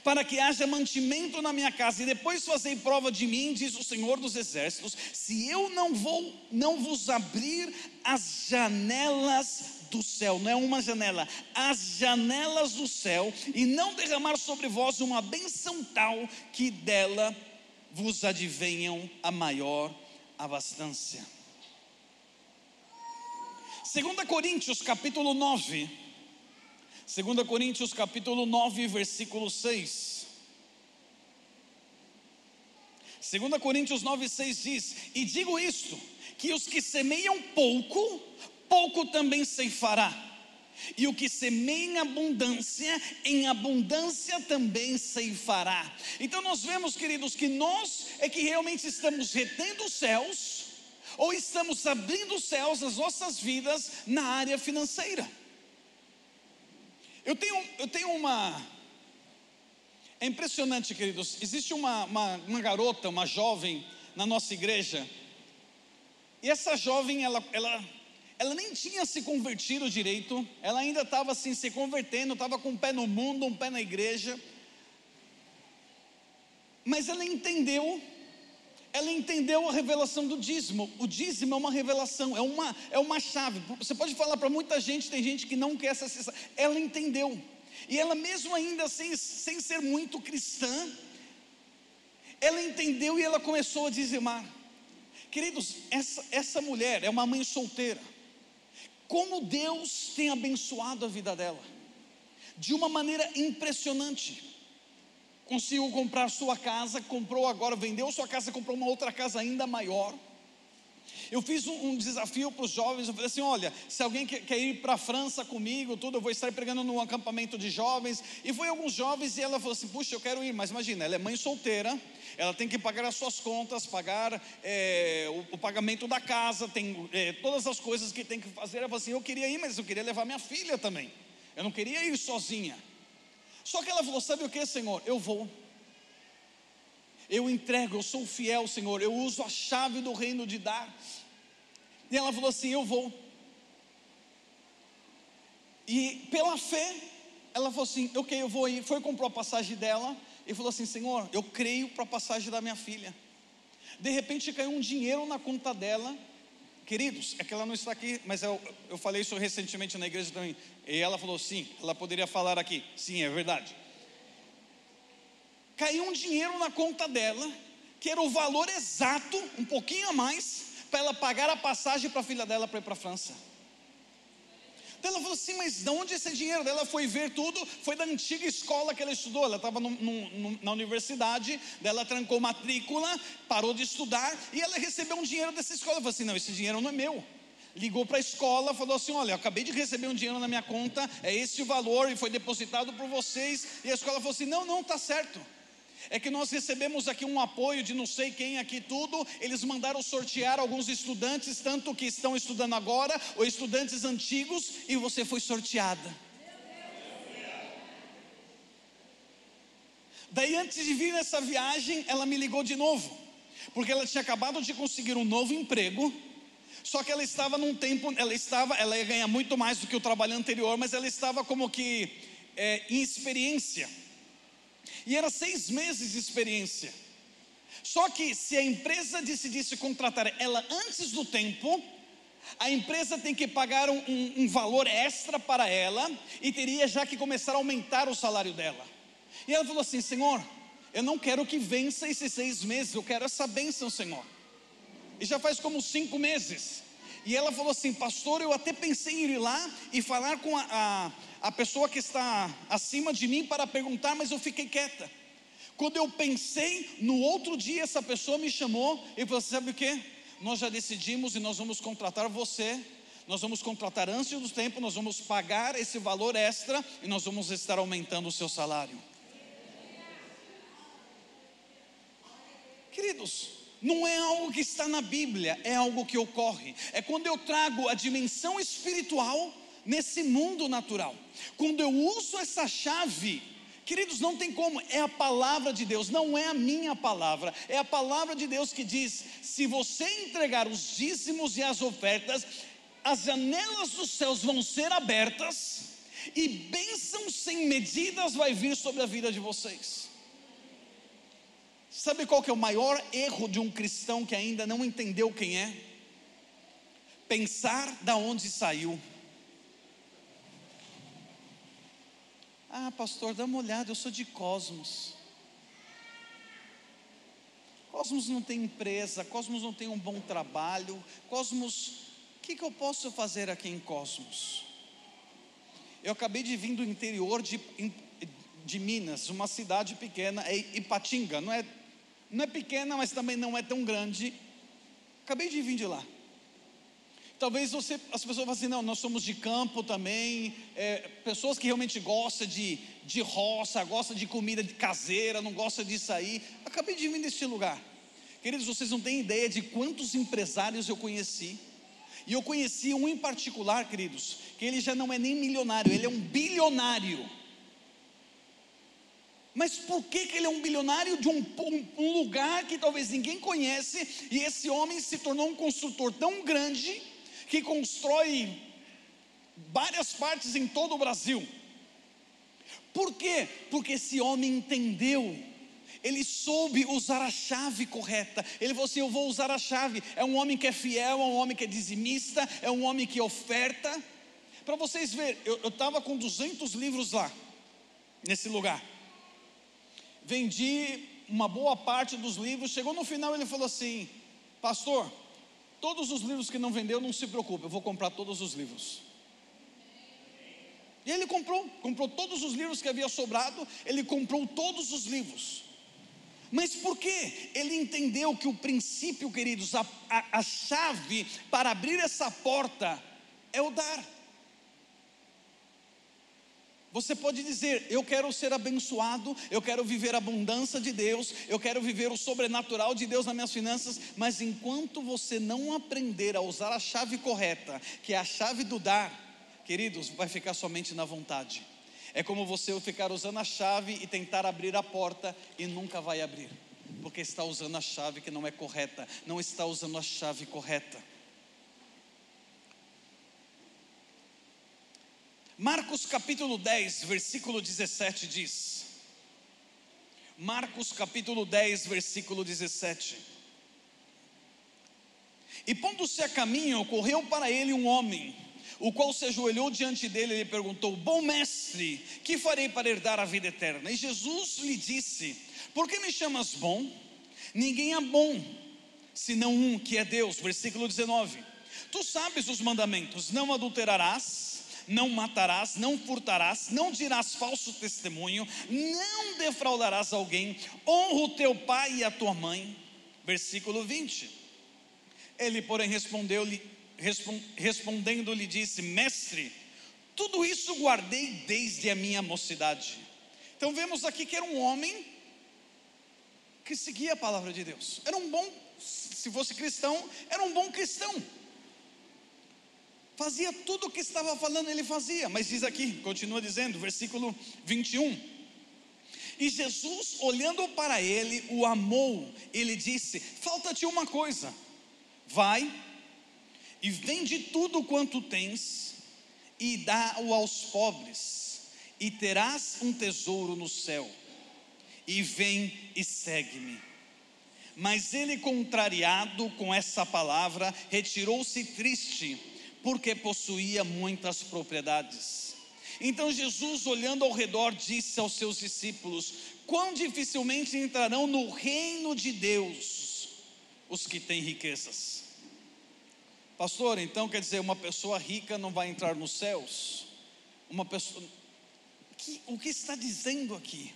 para que haja mantimento na minha casa, e depois fazei prova de mim, diz o Senhor dos Exércitos, se eu não vou, não vos abrir as janelas do céu, não é uma janela, as janelas do céu, e não derramar sobre vós uma benção tal que dela vos advenham a maior abastança. 2 Coríntios capítulo 9. 2 Coríntios capítulo 9, versículo 6. 2 Coríntios 9, 6 diz: E digo isto, que os que semeiam pouco, pouco também ceifará. E o que semeia em abundância, em abundância também ceifará. Então nós vemos, queridos, que nós é que realmente estamos retendo os céus ou estamos abrindo os céus nas nossas vidas na área financeira. Eu tenho, eu tenho uma. É impressionante, queridos. Existe uma, uma, uma, garota, uma jovem na nossa igreja, e essa jovem, ela, ela, ela nem tinha se convertido direito, ela ainda estava assim se convertendo, estava com um pé no mundo, um pé na igreja, mas ela entendeu ela entendeu a revelação do dízimo. O dízimo é uma revelação, é uma, é uma chave. Você pode falar para muita gente, tem gente que não quer essa sensação. Ela entendeu. E ela, mesmo ainda sem, sem ser muito cristã, ela entendeu e ela começou a dizimar. Queridos, essa, essa mulher é uma mãe solteira. Como Deus tem abençoado a vida dela, de uma maneira impressionante conseguiu comprar sua casa, comprou agora, vendeu sua casa, comprou uma outra casa ainda maior. Eu fiz um, um desafio para os jovens, eu falei assim: olha, se alguém quer, quer ir para a França comigo, tudo, eu vou estar pregando num acampamento de jovens. E foi alguns jovens e ela falou assim: puxa, eu quero ir, mas imagina, ela é mãe solteira, ela tem que pagar as suas contas, pagar é, o, o, pagamento da casa, tem é, todas as coisas que tem que fazer. Ela falou assim: eu queria ir, mas eu queria levar minha filha também. Eu não queria ir sozinha. Só que ela falou: Sabe o que, Senhor? Eu vou. Eu entrego, eu sou fiel, Senhor. Eu uso a chave do reino de dar. E ela falou assim: Eu vou. E pela fé, ela falou assim: Ok, eu vou ir. Foi comprou a passagem dela e falou assim: Senhor, eu creio para a passagem da minha filha. De repente caiu um dinheiro na conta dela Queridos, é que ela não está aqui, mas eu, eu falei isso recentemente na igreja também. E ela falou sim, ela poderia falar aqui. Sim, é verdade. Caiu um dinheiro na conta dela, que era o valor exato, um pouquinho a mais, para ela pagar a passagem para a filha dela para ir para a França. Então ela falou assim: mas de onde esse dinheiro? Ela foi ver tudo, foi da antiga escola que ela estudou. Ela estava na universidade, ela trancou matrícula, parou de estudar e ela recebeu um dinheiro dessa escola. Ela falou assim: não, esse dinheiro não é meu. Ligou para a escola, falou assim: Olha, acabei de receber um dinheiro na minha conta, é esse o valor e foi depositado por vocês. E a escola falou assim: Não, não, está certo. É que nós recebemos aqui um apoio de não sei quem aqui tudo. Eles mandaram sortear alguns estudantes, tanto que estão estudando agora, ou estudantes antigos, e você foi sorteada. Daí, antes de vir nessa viagem, ela me ligou de novo, porque ela tinha acabado de conseguir um novo emprego. Só que ela estava num tempo, ela estava, ela ia ganhar muito mais do que o trabalho anterior, mas ela estava como que é, em experiência. E era seis meses de experiência. Só que se a empresa decidisse contratar ela antes do tempo, a empresa tem que pagar um, um, valor extra para ela e teria já que começar a aumentar o salário dela. E ela falou assim: Senhor, eu não quero que vença esses seis meses, eu quero essa bênção, Senhor. E já faz como cinco meses. E ela falou assim: Pastor, eu até pensei em ir lá e falar com a, a a pessoa que está acima de mim para perguntar, mas eu fiquei quieta. Quando eu pensei, no outro dia essa pessoa me chamou e falou: Sabe o que? Nós já decidimos e nós vamos contratar você. Nós vamos contratar antes do tempo, nós vamos pagar esse valor extra e nós vamos estar aumentando o seu salário. Queridos, não é algo que está na Bíblia, é algo que ocorre. É quando eu trago a dimensão espiritual nesse mundo natural. Quando eu uso essa chave, queridos, não tem como, é a palavra de Deus, não é a minha palavra, é a palavra de Deus que diz: se você entregar os dízimos e as ofertas, as janelas dos céus vão ser abertas e bênção sem medidas vai vir sobre a vida de vocês. Sabe qual que é o maior erro de um cristão que ainda não entendeu quem é? Pensar da onde saiu. Ah, pastor, dá uma olhada, eu sou de Cosmos. Cosmos não tem empresa, Cosmos não tem um bom trabalho. Cosmos, o que, que eu posso fazer aqui em Cosmos? Eu acabei de vir do interior de, de Minas, uma cidade pequena, é Ipatinga, não é, não é pequena, mas também não é tão grande. Acabei de vir de lá. Talvez você, as pessoas falem assim, não, nós somos de campo também, é, pessoas que realmente gostam de, de roça, gostam de comida caseira, não gostam de sair. Acabei de vir deste lugar. Queridos, vocês não têm ideia de quantos empresários eu conheci. E eu conheci um em particular, queridos, que ele já não é nem milionário, ele é um bilionário. Mas por que, que ele é um bilionário de um, um, um, lugar que talvez ninguém conhece, e esse homem se tornou um construtor tão grande que constrói várias partes em todo o Brasil? Por quê? Porque esse homem entendeu ele soube usar a chave correta. Ele falou assim: Eu vou usar a chave. É um homem que é fiel, é um homem que é dizimista, é um homem que oferta. Para vocês verem, eu estava com 200 livros lá, nesse lugar. Vendi uma boa parte dos livros. Chegou no final, ele falou assim: Pastor, todos os livros que não vendeu, não se preocupe, eu vou comprar todos os livros. E ele comprou, comprou todos os livros que havia sobrado, ele comprou todos os livros. Mas por quê? Ele entendeu que o princípio, queridos, a, a, a chave para abrir essa porta é o dar. Você pode dizer: Eu quero ser abençoado, eu quero viver a abundância de Deus, eu quero viver o sobrenatural de Deus nas minhas finanças, mas enquanto você não aprender a usar a chave correta, que é a chave do dar, queridos, vai ficar somente na vontade. É como você ficar usando a chave e tentar abrir a porta e nunca vai abrir, porque está usando a chave que não é correta, não está usando a chave correta. Marcos capítulo 10, versículo 17 diz: Marcos capítulo 10, versículo 17. E pondo-se a caminho, ocorreu para ele um homem o qual se ajoelhou diante dele e lhe perguntou: Bom mestre, que farei para herdar a vida eterna? E Jesus lhe disse: Por que me chamas bom? Ninguém é bom, senão um que é Deus. Versículo 19: Tu sabes os mandamentos: não adulterarás não matarás, não furtarás, não dirás falso testemunho, não defraudarás alguém, honra o teu pai e a tua mãe. Versículo 20. Ele, porém, respondeu-lhe: respondendo lhe disse: Mestre, tudo isso guardei desde a minha mocidade. Então vemos aqui que era um homem que seguia a palavra de Deus. Era um bom, se fosse cristão, era um bom cristão. Fazia tudo o que estava falando, ele fazia. Mas diz aqui, continua dizendo, versículo 21. E Jesus, olhando para ele, o amou. Ele disse: Falta-te uma coisa. Vai, e vende tudo quanto tens e dá-o aos pobres, e terás um tesouro no céu. E vem e segue-me. Mas ele, contrariado com essa palavra, retirou-se triste, porque possuía muitas propriedades. Então Jesus, olhando ao redor, disse aos seus discípulos: Quão dificilmente entrarão no reino de Deus os que têm riquezas. Pastor, então quer dizer, uma pessoa rica não vai entrar nos céus? Uma pessoa. O que está dizendo aqui?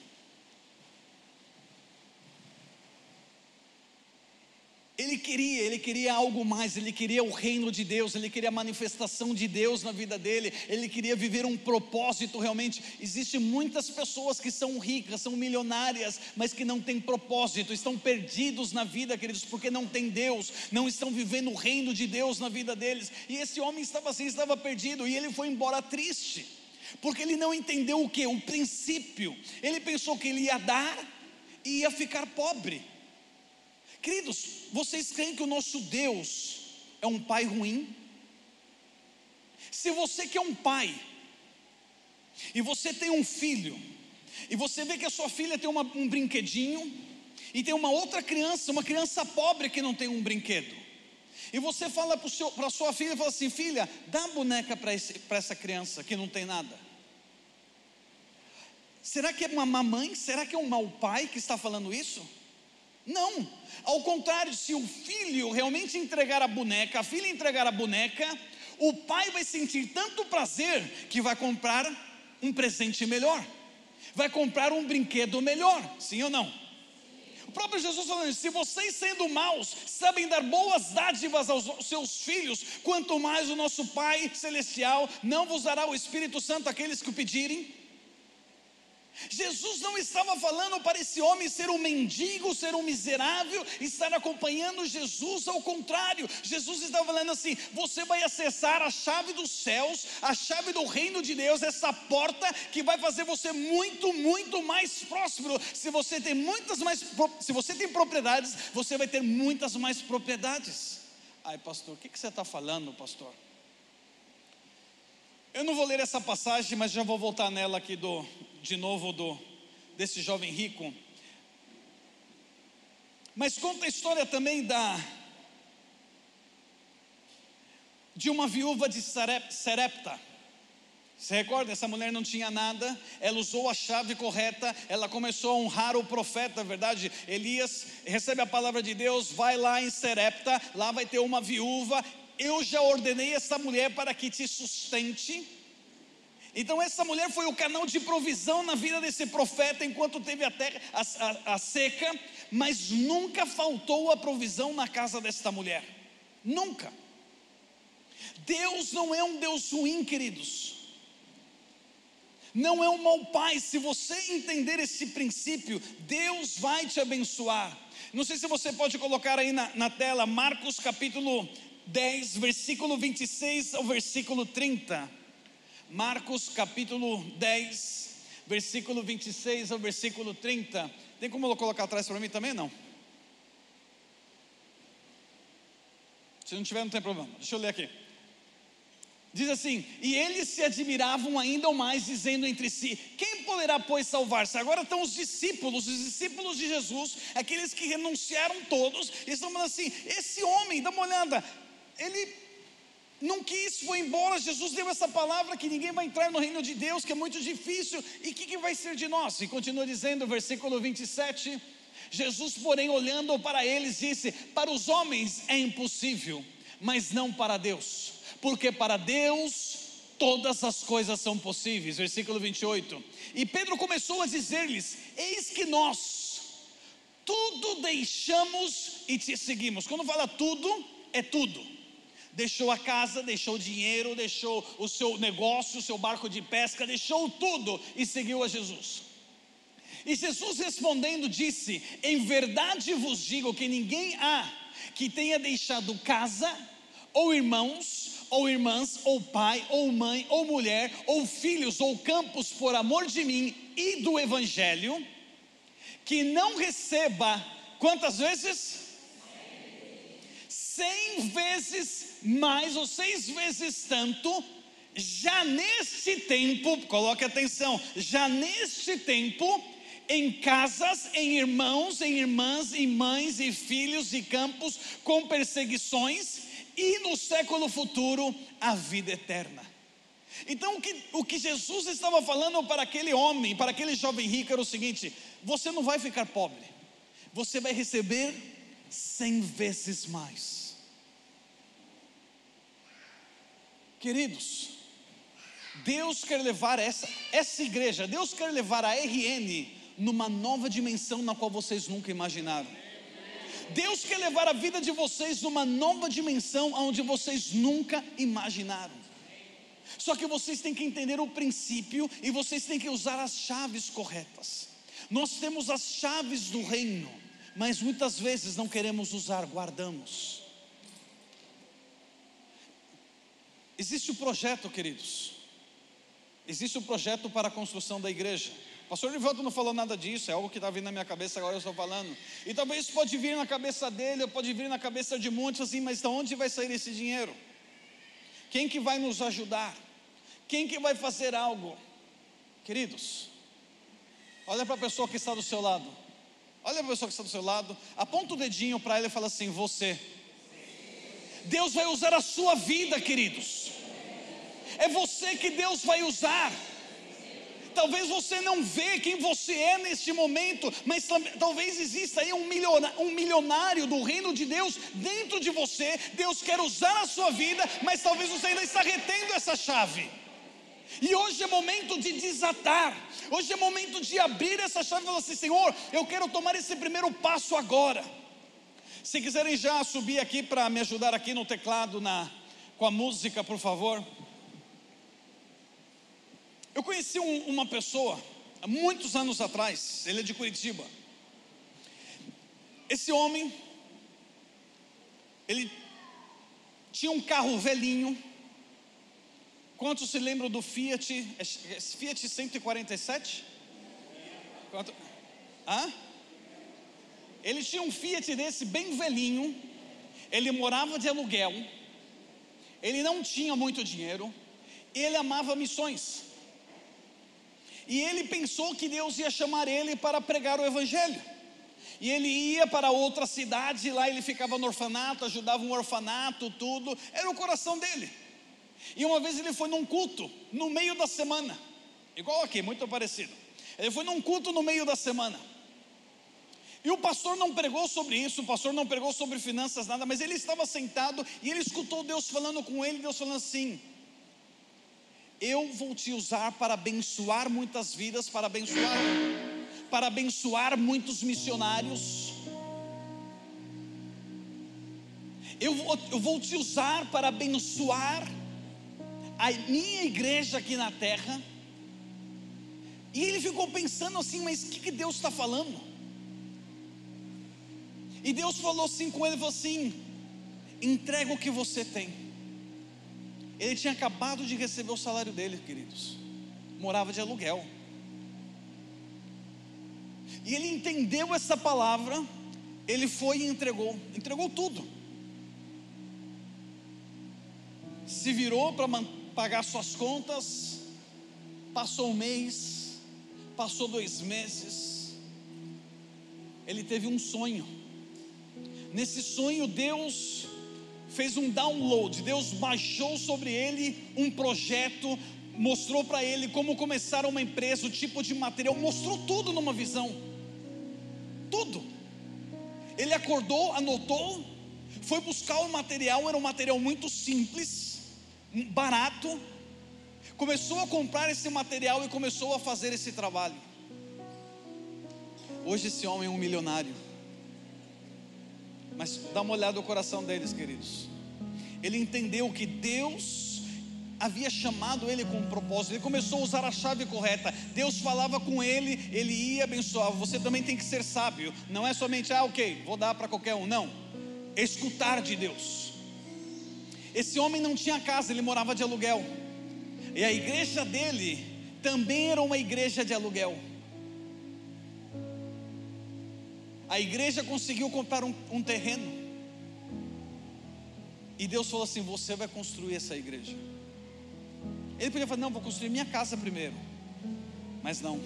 Ele queria, ele queria algo mais, ele queria o reino de Deus, ele queria a manifestação de Deus na vida dele, ele queria viver um propósito realmente. Existem muitas pessoas que são ricas, são milionárias, mas que não têm propósito, estão perdidos na vida, queridos, porque não tem Deus, não estão vivendo o reino de Deus na vida deles. E esse homem estava assim, estava perdido, e ele foi embora triste, porque ele não entendeu o que? O princípio. Ele pensou que ele ia dar e ia ficar pobre. Queridos, vocês creem que o nosso Deus é um pai ruim? Se você que é um pai, e você tem um filho, e você vê que a sua filha tem uma, um brinquedinho, e tem uma outra criança, uma criança pobre que não tem um brinquedo, e você fala para a sua filha, fala assim, filha, dá a boneca para essa criança que não tem nada. Será que é uma mamãe? Será que é um mau pai que está falando isso? Não, ao contrário, se o filho realmente entregar a boneca, a filha entregar a boneca, o pai vai sentir tanto prazer que vai comprar um presente melhor, vai comprar um brinquedo melhor, sim ou não? O próprio Jesus falando: se vocês sendo maus sabem dar boas dádivas aos seus filhos, quanto mais o nosso Pai Celestial não vos dará o Espírito Santo àqueles que o pedirem. Jesus não estava falando para esse homem ser um mendigo, ser um miserável, estar acompanhando Jesus, ao contrário, Jesus estava falando assim: você vai acessar a chave dos céus, a chave do reino de Deus, essa porta que vai fazer você muito, muito mais próspero. Se você tem muitas mais, se você tem propriedades, você vai ter muitas mais propriedades. Ai, pastor, o que, que você está falando, pastor? Eu não vou ler essa passagem, mas já vou voltar nela aqui do, de novo do desse jovem rico. Mas conta a história também da de uma viúva de Serepta. Você recorda? Essa mulher não tinha nada, ela usou a chave correta, ela começou a honrar o profeta, na verdade. Elias recebe a palavra de Deus, vai lá em Serepta, lá vai ter uma viúva. Eu já ordenei essa mulher para que te sustente então, essa mulher foi o canal de provisão na vida desse profeta enquanto teve a, terra, a, a, a seca, mas nunca faltou a provisão na casa desta mulher. Nunca. Deus não é um Deus ruim, queridos. Não é um mau pai. Se você entender esse princípio, Deus vai te abençoar. Não sei se você pode colocar aí na, na tela, Marcos capítulo 10, versículo 26 ao versículo 30. Marcos capítulo 10, versículo 26 ao versículo 30. Tem como colocar atrás para mim também? Não. Se não tiver, não tem problema. Deixa eu ler aqui. Diz assim: E eles se admiravam ainda mais, dizendo entre si: Quem poderá, pois, salvar-se? Agora estão os discípulos, os discípulos de Jesus, aqueles que renunciaram todos, e estão falando assim: Esse homem, dá uma olhada, ele não quis, foi embora. Jesus deu essa palavra que ninguém vai entrar no reino de Deus, que é muito difícil. E o que, que vai ser de nós? E continua dizendo, versículo 27. Jesus, porém, olhando para eles, disse: Para os homens é impossível, mas não para Deus, porque para Deus todas as coisas são possíveis. Versículo 28. E Pedro começou a dizer-lhes: Eis que nós tudo deixamos e te seguimos. Quando fala tudo, é tudo deixou a casa, deixou o dinheiro, deixou o seu negócio, o seu barco de pesca, deixou tudo e seguiu a Jesus. E Jesus respondendo disse: Em verdade vos digo que ninguém há que tenha deixado casa, ou irmãos, ou irmãs, ou pai, ou mãe, ou mulher, ou filhos, ou campos por amor de mim e do Evangelho, que não receba quantas vezes? Cem vezes mais ou seis vezes tanto, já neste tempo, coloque atenção, já neste tempo, em casas, em irmãos, em irmãs, em mães e filhos e campos, com perseguições, e no século futuro, a vida eterna. Então, o que, o que Jesus estava falando para aquele homem, para aquele jovem rico, era o seguinte: você não vai ficar pobre, você vai receber cem vezes mais. Queridos, Deus quer levar essa, essa igreja, Deus quer levar a RN numa nova dimensão na qual vocês nunca imaginaram. Deus quer levar a vida de vocês numa nova dimensão onde vocês nunca imaginaram. Só que vocês têm que entender o princípio e vocês têm que usar as chaves corretas. Nós temos as chaves do reino, mas muitas vezes não queremos usar, guardamos. Existe o um projeto, queridos. Existe o um projeto para a construção da igreja. O pastor Livaldo não falou nada disso, é algo que está vindo na minha cabeça, agora eu estou falando. E talvez isso pode vir na cabeça dele, ou pode vir na cabeça de muitos assim, mas de onde vai sair esse dinheiro? Quem que vai nos ajudar? Quem que vai fazer algo? Queridos, olha para a pessoa que está do seu lado. Olha para a pessoa que está do seu lado, aponta o dedinho para ela e fala assim: Você. Deus vai usar a sua vida, queridos. É você que Deus vai usar. Talvez você não vê quem você é neste momento, mas talvez exista aí um milionário, um milionário do reino de Deus dentro de você. Deus quer usar a sua vida, mas talvez você ainda está retendo essa chave. E hoje é momento de desatar. Hoje é momento de abrir essa chave e falar assim: Senhor, eu quero tomar esse primeiro passo agora. Se quiserem já subir aqui para me ajudar aqui no teclado na, com a música, por favor. Eu conheci um, uma pessoa há muitos anos atrás, ele é de Curitiba. Esse homem, ele tinha um carro velhinho. Quantos se lembram do Fiat? É Fiat 147? Quanto? Hã? Ele tinha um Fiat desse bem velhinho. Ele morava de aluguel. Ele não tinha muito dinheiro. Ele amava missões. E ele pensou que Deus ia chamar ele para pregar o Evangelho. E ele ia para outra cidade, e lá ele ficava no orfanato, ajudava um orfanato, tudo. Era o coração dele. E uma vez ele foi num culto, no meio da semana. Igual aqui, muito parecido. Ele foi num culto no meio da semana. E o pastor não pregou sobre isso, o pastor não pregou sobre finanças, nada, mas ele estava sentado e ele escutou Deus falando com ele, Deus falando assim: Eu vou te usar para abençoar muitas vidas, para abençoar para abençoar muitos missionários. Eu vou, eu vou te usar para abençoar a minha igreja aqui na terra. E ele ficou pensando assim: mas o que, que Deus está falando? E Deus falou assim com ele: falou assim, entrega o que você tem. Ele tinha acabado de receber o salário dele, queridos, morava de aluguel. E ele entendeu essa palavra, ele foi e entregou, entregou tudo. Se virou para pagar suas contas, passou um mês, passou dois meses, ele teve um sonho. Nesse sonho, Deus fez um download, Deus baixou sobre ele um projeto, mostrou para ele como começar uma empresa, o tipo de material, mostrou tudo numa visão tudo. Ele acordou, anotou, foi buscar o material, era um material muito simples, barato. Começou a comprar esse material e começou a fazer esse trabalho. Hoje esse homem é um milionário. Mas dá uma olhada no coração deles, queridos. Ele entendeu que Deus havia chamado ele com um propósito, ele começou a usar a chave correta. Deus falava com ele, ele ia abençoar. Você também tem que ser sábio, não é somente, ah, ok, vou dar para qualquer um, não. Escutar de Deus. Esse homem não tinha casa, ele morava de aluguel, e a igreja dele também era uma igreja de aluguel. A igreja conseguiu comprar um, um terreno, e Deus falou assim: Você vai construir essa igreja. Ele podia falar: não, vou construir minha casa primeiro. Mas não.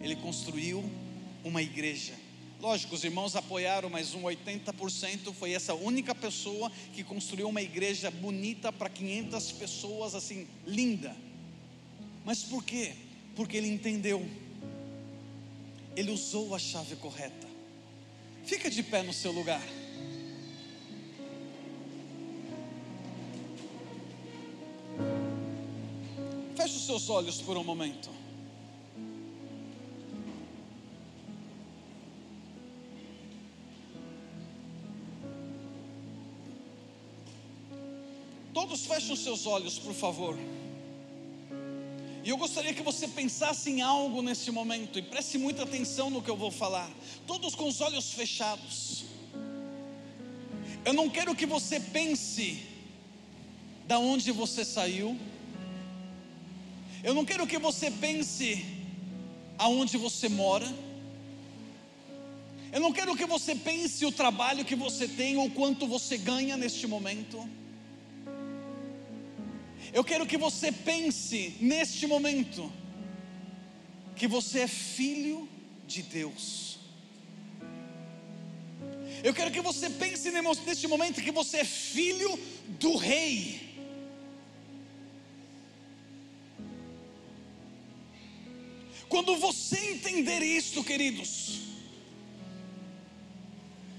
Ele construiu uma igreja. Lógico, os irmãos apoiaram, mas um 80% foi essa única pessoa que construiu uma igreja bonita para 500 pessoas, assim, linda. Mas por quê? Porque ele entendeu. Ele usou a chave correta. Fica de pé no seu lugar. Feche os seus olhos por um momento. Todos fechem os seus olhos, por favor. E eu gostaria que você pensasse em algo nesse momento e preste muita atenção no que eu vou falar. Todos com os olhos fechados. Eu não quero que você pense da onde você saiu. Eu não quero que você pense aonde você mora. Eu não quero que você pense o trabalho que você tem ou quanto você ganha neste momento. Eu quero que você pense neste momento que você é filho de Deus. Eu quero que você pense neste momento que você é filho do Rei. Quando você entender isto, queridos,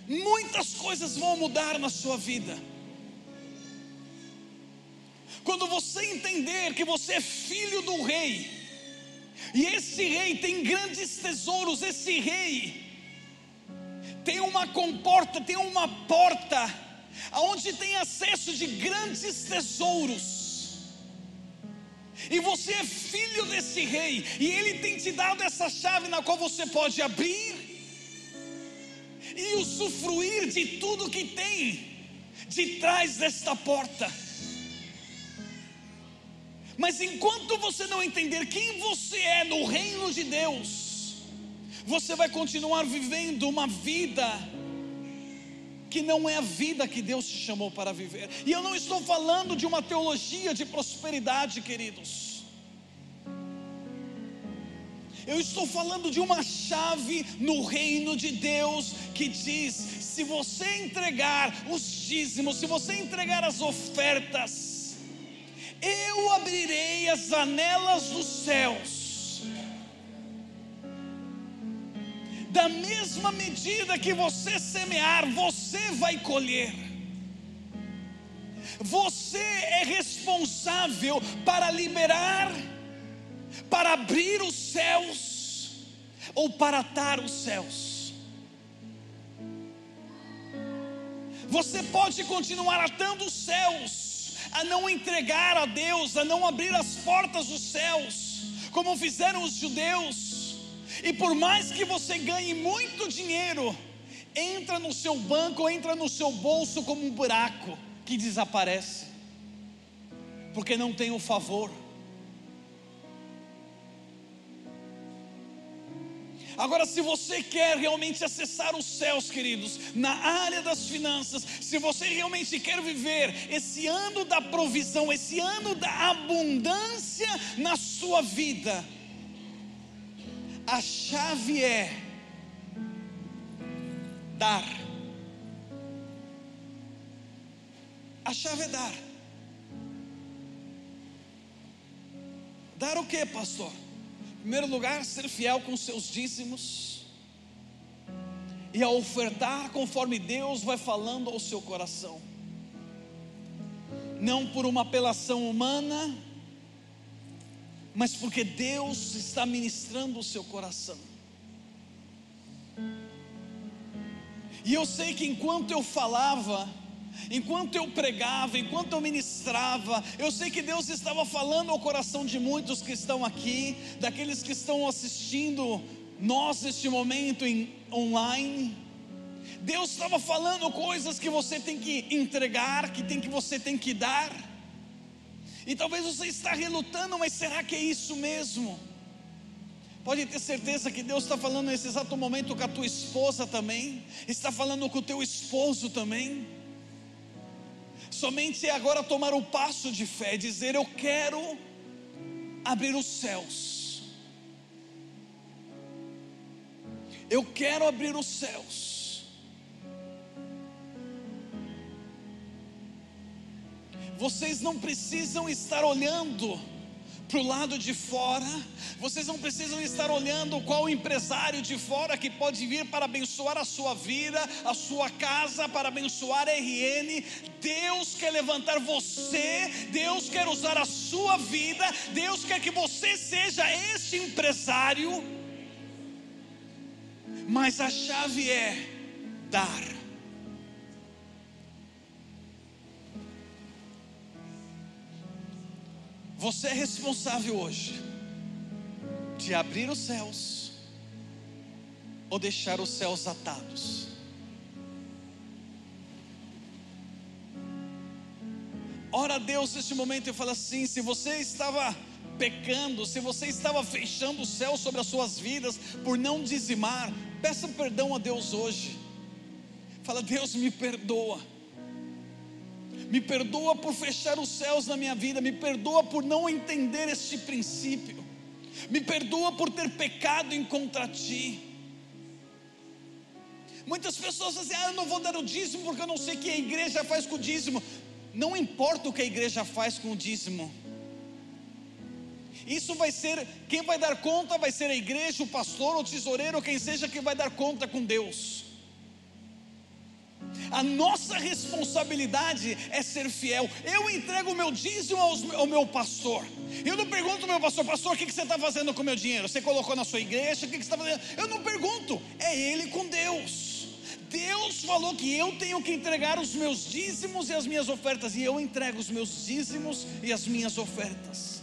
muitas coisas vão mudar na sua vida. Quando você entender que você é filho do rei, e esse rei tem grandes tesouros, esse rei tem uma comporta, tem uma porta, aonde tem acesso de grandes tesouros. E você é filho desse rei, e ele tem te dado essa chave na qual você pode abrir e usufruir de tudo que tem de trás desta porta. Mas enquanto você não entender quem você é no reino de Deus, você vai continuar vivendo uma vida que não é a vida que Deus te chamou para viver. E eu não estou falando de uma teologia de prosperidade, queridos. Eu estou falando de uma chave no reino de Deus que diz: se você entregar os dízimos, se você entregar as ofertas, eu abrirei as janelas dos céus da mesma medida que você semear, você vai colher. Você é responsável para liberar, para abrir os céus ou para atar os céus. Você pode continuar atando os céus, a não entregar a Deus, a não abrir as portas dos céus, como fizeram os judeus e por mais que você ganhe muito dinheiro, entra no seu banco, entra no seu bolso como um buraco que desaparece, porque não tem o favor. Agora, se você quer realmente acessar os céus, queridos, na área das finanças, se você realmente quer viver esse ano da provisão, esse ano da abundância na sua vida, a chave é dar. A chave é dar. Dar o que, pastor? Primeiro lugar, ser fiel com seus dízimos e a ofertar conforme Deus vai falando ao seu coração, não por uma apelação humana, mas porque Deus está ministrando o seu coração. E eu sei que enquanto eu falava, enquanto eu pregava, enquanto eu ministrava, eu sei que Deus estava falando ao coração de muitos que estão aqui, daqueles que estão assistindo nós neste momento em online. Deus estava falando coisas que você tem que entregar, que tem que você tem que dar. E talvez você está relutando, mas será que é isso mesmo? Pode ter certeza que Deus está falando nesse exato momento com a tua esposa também, está falando com o teu esposo também. Somente é agora tomar o passo de fé, dizer: Eu quero abrir os céus. Eu quero abrir os céus. Vocês não precisam estar olhando para o lado de fora, vocês não precisam estar olhando qual empresário de fora que pode vir para abençoar a sua vida, a sua casa, para abençoar a RN. Deus quer levantar você, Deus quer usar a sua vida, Deus quer que você seja este empresário. Mas a chave é dar. Você é responsável hoje de abrir os céus ou deixar os céus atados. Ora a Deus neste momento e fala assim: se você estava pecando, se você estava fechando o céu sobre as suas vidas por não dizimar, peça perdão a Deus hoje. Fala, Deus me perdoa me perdoa por fechar os céus na minha vida, me perdoa por não entender este princípio, me perdoa por ter pecado em contra ti. Muitas pessoas dizem, ah, eu não vou dar o dízimo porque eu não sei o que a igreja faz com o dízimo. Não importa o que a igreja faz com o dízimo. Isso vai ser, quem vai dar conta vai ser a igreja, o pastor, o tesoureiro, quem seja que vai dar conta com Deus. A nossa responsabilidade é ser fiel. Eu entrego o meu dízimo ao meu pastor. Eu não pergunto ao meu pastor, pastor, o que você está fazendo com o meu dinheiro? Você colocou na sua igreja? O que você está fazendo? Eu não pergunto, é ele com Deus. Deus falou que eu tenho que entregar os meus dízimos e as minhas ofertas, e eu entrego os meus dízimos e as minhas ofertas.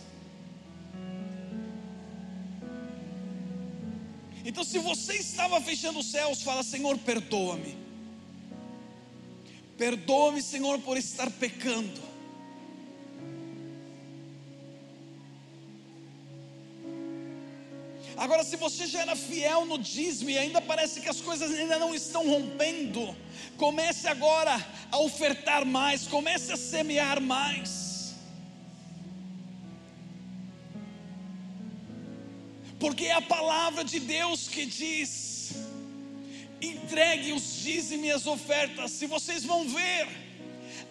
Então, se você estava fechando os céus, fala: Senhor, perdoa-me Perdoa-me, Senhor, por estar pecando. Agora, se você já era fiel no dízimo e ainda parece que as coisas ainda não estão rompendo, comece agora a ofertar mais, comece a semear mais. Porque é a palavra de Deus que diz: entregue os dízimos e as ofertas, se vocês vão ver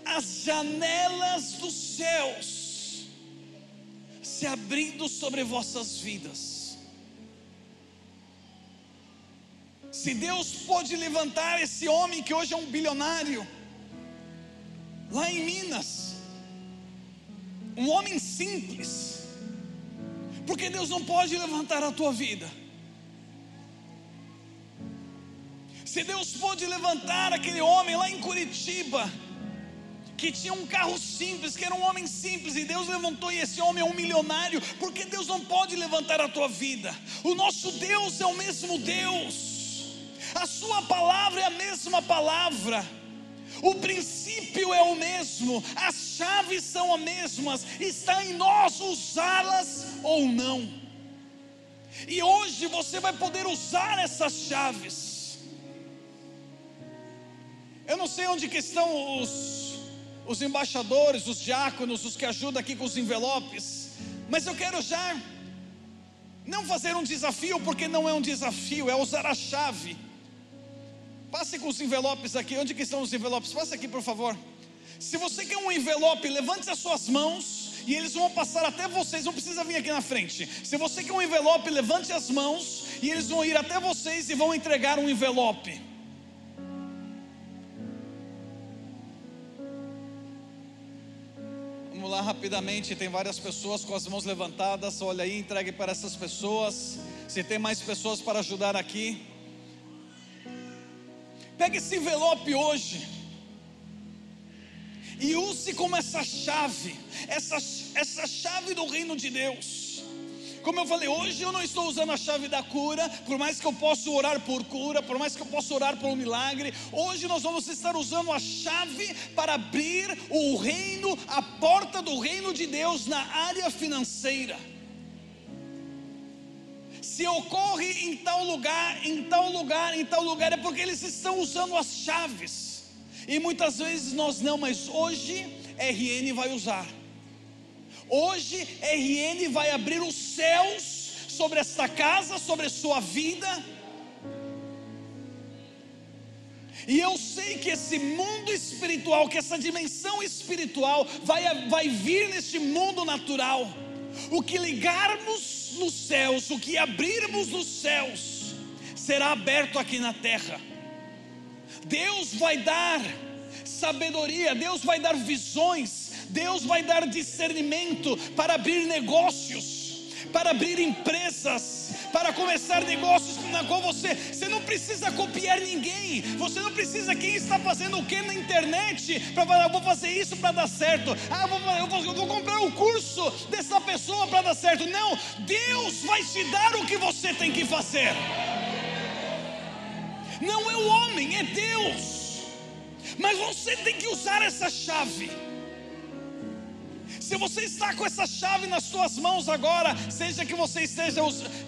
as janelas dos céus se abrindo sobre vossas vidas. Se Deus pode levantar esse homem que hoje é um bilionário, lá em Minas, um homem simples, porque Deus não pode levantar a tua vida. Se Deus pode levantar aquele homem lá em Curitiba, que tinha um carro simples, que era um homem simples, e Deus levantou, e esse homem é um milionário, porque Deus não pode levantar a tua vida. O nosso Deus é o mesmo Deus a Sua palavra é a mesma palavra, o princípio é o mesmo, as chaves são as mesmas, está em nós usá-las ou não. E hoje você vai poder usar essas chaves. Eu não sei onde que estão os, os embaixadores, os diáconos, os que ajudam aqui com os envelopes, mas eu quero já não fazer um desafio, porque não é um desafio, é usar a chave. Passe com os envelopes aqui. Onde que estão os envelopes? Passe aqui, por favor. Se você quer um envelope, levante as suas mãos e eles vão passar até vocês. Não precisa vir aqui na frente. Se você quer um envelope, levante as mãos e eles vão ir até vocês e vão entregar um envelope. Vamos lá rapidamente. Tem várias pessoas com as mãos levantadas. Olha aí, entregue para essas pessoas. Se tem mais pessoas para ajudar aqui. Pegue esse envelope hoje e use como essa chave, essa, essa chave do reino de Deus. Como eu falei, hoje eu não estou usando a chave da cura, por mais que eu possa orar por cura, por mais que eu possa orar por um milagre, hoje nós vamos estar usando a chave para abrir o reino, a porta do reino de Deus na área financeira se ocorre em tal lugar, em tal lugar, em tal lugar, é porque eles estão usando as chaves. E muitas vezes nós não, mas hoje RN vai usar. Hoje RN vai abrir os céus sobre esta casa, sobre a sua vida. E eu sei que esse mundo espiritual, que essa dimensão espiritual vai, vai vir neste mundo natural. O que ligarmos nos céus, o que abrirmos nos céus, será aberto aqui na terra. Deus vai dar sabedoria, Deus vai dar visões, Deus vai dar discernimento para abrir negócios, para abrir empresas para começar negócios na qual você, você não precisa copiar ninguém, você não precisa quem está fazendo o que na internet para falar, vou fazer isso para dar certo, ah, vou, eu, vou, eu vou comprar o um curso dessa pessoa para dar certo. Não, Deus vai te dar o que você tem que fazer. Não é o homem, é Deus. Mas você tem que usar essa chave. Se você está com essa chave nas suas mãos agora, seja que você esteja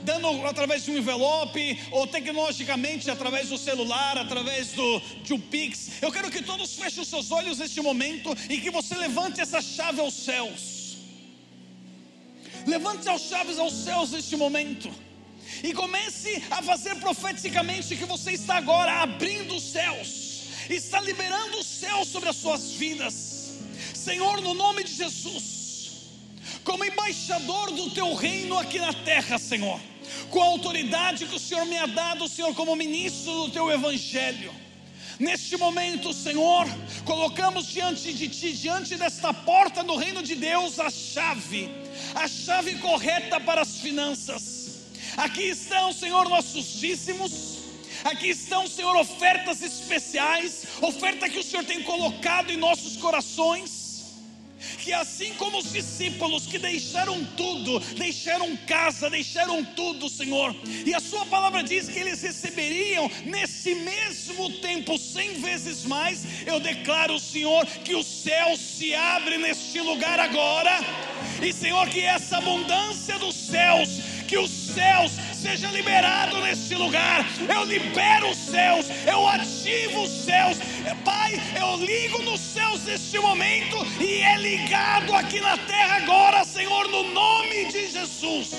dando através de um envelope, ou tecnologicamente através do celular, através do, Pix, eu quero que todos fechem os seus olhos neste momento e que você levante essa chave aos céus. Levante as chaves aos céus neste momento. E comece a fazer profeticamente que você está agora abrindo os céus, está liberando os céus sobre as suas vidas Senhor, no nome de Jesus, como embaixador do teu reino aqui na terra, Senhor, com a autoridade que o Senhor me ha dado, Senhor, como ministro do teu evangelho. Neste momento, Senhor, colocamos diante de Ti, diante desta porta do reino de Deus, a chave, a chave correta para as finanças. Aqui estão, Senhor, nossos dízimos, aqui estão, Senhor, ofertas especiais, oferta que o Senhor tem colocado em nossos corações que assim como os discípulos que deixaram tudo, deixaram casa, deixaram tudo, Senhor, e a Sua palavra diz que eles receberiam nesse mesmo tempo cem vezes mais, eu declaro, Senhor, que o céu se abre neste lugar agora, e Senhor, que essa abundância dos céus, que os céus seja liberado neste lugar. Eu libero os céus, eu ativo os céus. Pai, eu ligo nos céus neste momento e é ligado aqui na terra agora, Senhor, no nome de Jesus.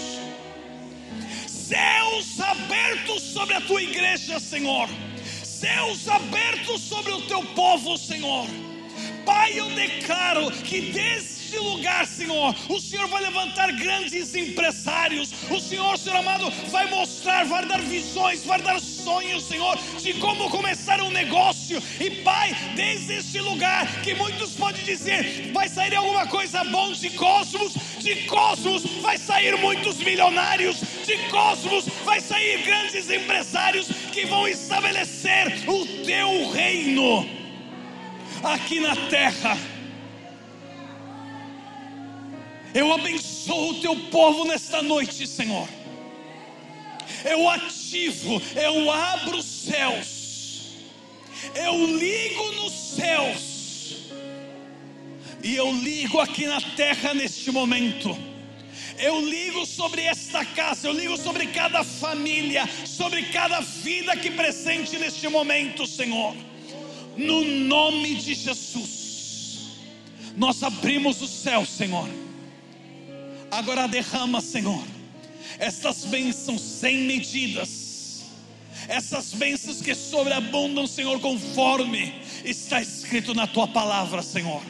Céus abertos sobre a tua igreja, Senhor. Céus abertos sobre o teu povo, Senhor. Pai, eu declaro que desde neste lugar, Senhor, o Senhor vai levantar grandes empresários. O Senhor, Senhor amado, vai mostrar, vai dar visões, vai dar sonhos, Senhor, de como começar um negócio. E Pai, desde este lugar que muitos podem dizer, vai sair alguma coisa bom de Cosmos, de Cosmos vai sair muitos milionários, de Cosmos vai sair grandes empresários que vão estabelecer o teu reino aqui na terra. Eu abençoo o teu povo nesta noite, Senhor. Eu ativo, eu abro os céus, eu ligo nos céus, e eu ligo aqui na terra neste momento. Eu ligo sobre esta casa, eu ligo sobre cada família, sobre cada vida que presente neste momento, Senhor. No nome de Jesus, nós abrimos o céu, Senhor Agora derrama, Senhor, estas bênçãos sem medidas, essas bênçãos que sobreabundam, Senhor, conforme está escrito na tua palavra, Senhor.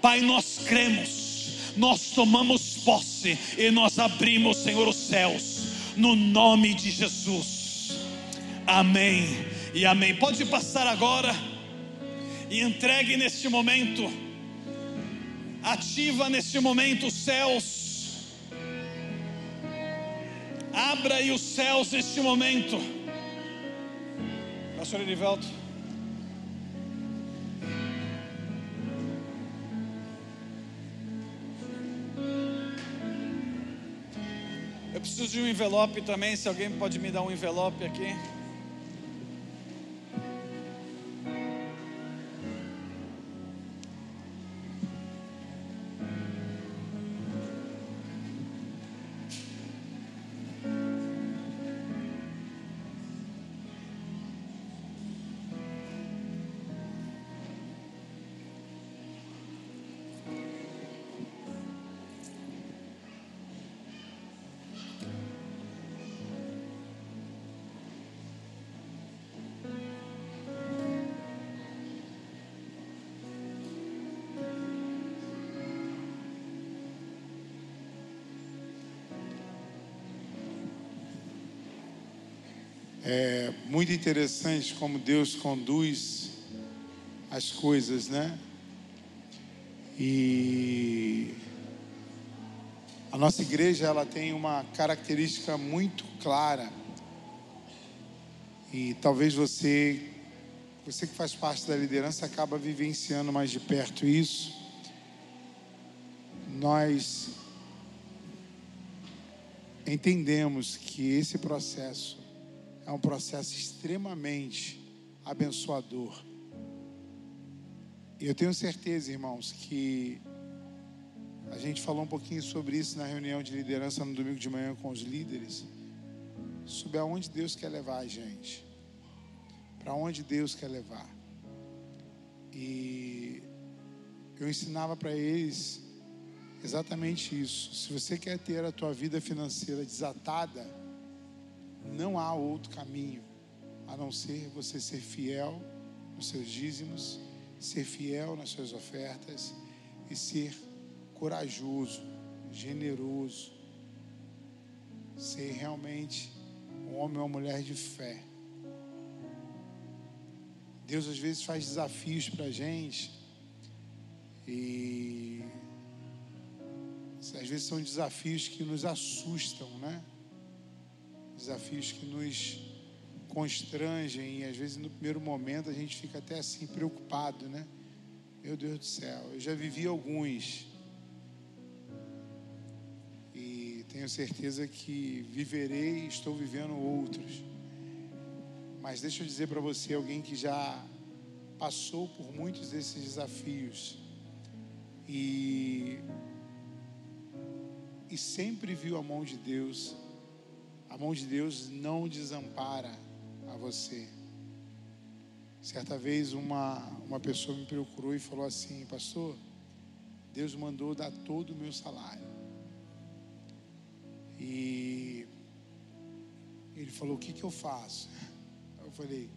Pai, nós cremos, nós tomamos posse e nós abrimos, Senhor, os céus, no nome de Jesus. Amém e amém. Pode passar agora e entregue neste momento ativa neste momento os céus. Abra aí os céus neste momento. Pastor Erivelto. Eu preciso de um envelope também, se alguém pode me dar um envelope aqui. É muito interessante como Deus conduz as coisas, né? E a nossa igreja ela tem uma característica muito clara. E talvez você, você que faz parte da liderança, acaba vivenciando mais de perto isso. Nós entendemos que esse processo é um processo extremamente abençoador. E eu tenho certeza, irmãos, que a gente falou um pouquinho sobre isso na reunião de liderança no domingo de manhã com os líderes, sobre aonde Deus quer levar a gente, para onde Deus quer levar. E eu ensinava para eles exatamente isso. Se você quer ter a tua vida financeira desatada, não há outro caminho a não ser você ser fiel nos seus dízimos, ser fiel nas suas ofertas e ser corajoso, generoso, ser realmente um homem ou uma mulher de fé. Deus às vezes faz desafios para a gente e às vezes são desafios que nos assustam, né? Desafios que nos constrangem e às vezes no primeiro momento a gente fica até assim preocupado, né? Meu Deus do céu, eu já vivi alguns. E tenho certeza que viverei estou vivendo outros. Mas deixa eu dizer para você, alguém que já passou por muitos desses desafios e, e sempre viu a mão de Deus, a mão de Deus não desampara a você. Certa vez uma, uma pessoa me procurou e falou assim, pastor, Deus mandou dar todo o meu salário. E ele falou, o que, que eu faço? Eu falei,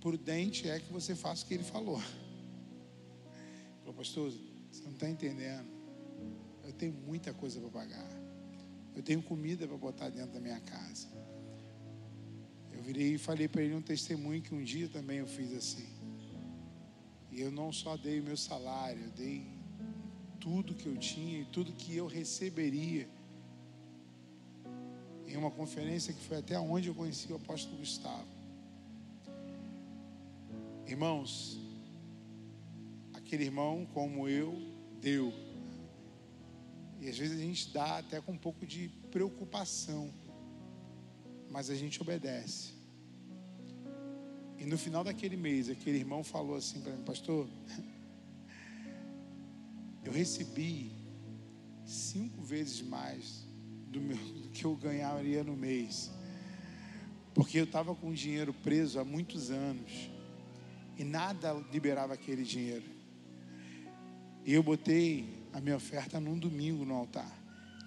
prudente é que você faça o que ele falou. Ele falou, pastor, você não está entendendo. Eu tenho muita coisa para pagar. Eu tenho comida para botar dentro da minha casa. Eu virei e falei para ele um testemunho que um dia também eu fiz assim. E eu não só dei o meu salário, eu dei tudo que eu tinha e tudo que eu receberia. Em uma conferência que foi até onde eu conheci o apóstolo Gustavo. Irmãos, aquele irmão como eu deu. E às vezes a gente dá até com um pouco de preocupação mas a gente obedece. E no final daquele mês, aquele irmão falou assim para mim, pastor, eu recebi cinco vezes mais do, meu, do que eu ganharia no mês, porque eu estava com dinheiro preso há muitos anos e nada liberava aquele dinheiro. E eu botei a minha oferta num domingo no altar.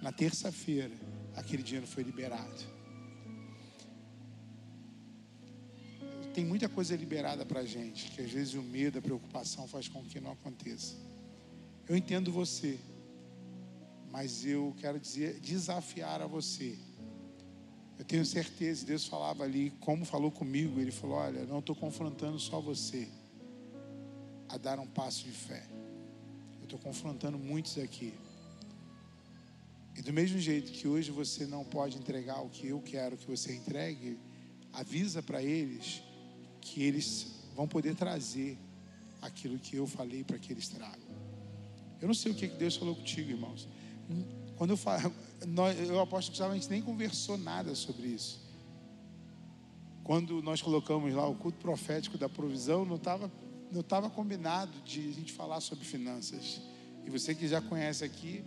Na terça-feira, aquele dinheiro foi liberado. tem muita coisa liberada para a gente, que às vezes o medo, a preocupação faz com que não aconteça. Eu entendo você, mas eu quero dizer, desafiar a você. Eu tenho certeza, Deus falava ali, como falou comigo, Ele falou: Olha, não estou confrontando só você a dar um passo de fé. Estou confrontando muitos aqui. E do mesmo jeito que hoje você não pode entregar o que eu quero que você entregue, avisa para eles que eles vão poder trazer aquilo que eu falei para que eles tragam. Eu não sei o que Deus falou contigo, irmãos. Quando eu falo, eu aposto que a gente nem conversou nada sobre isso. Quando nós colocamos lá o culto profético da provisão, não estava não tava combinado de a gente falar sobre finanças. E você que já conhece aqui,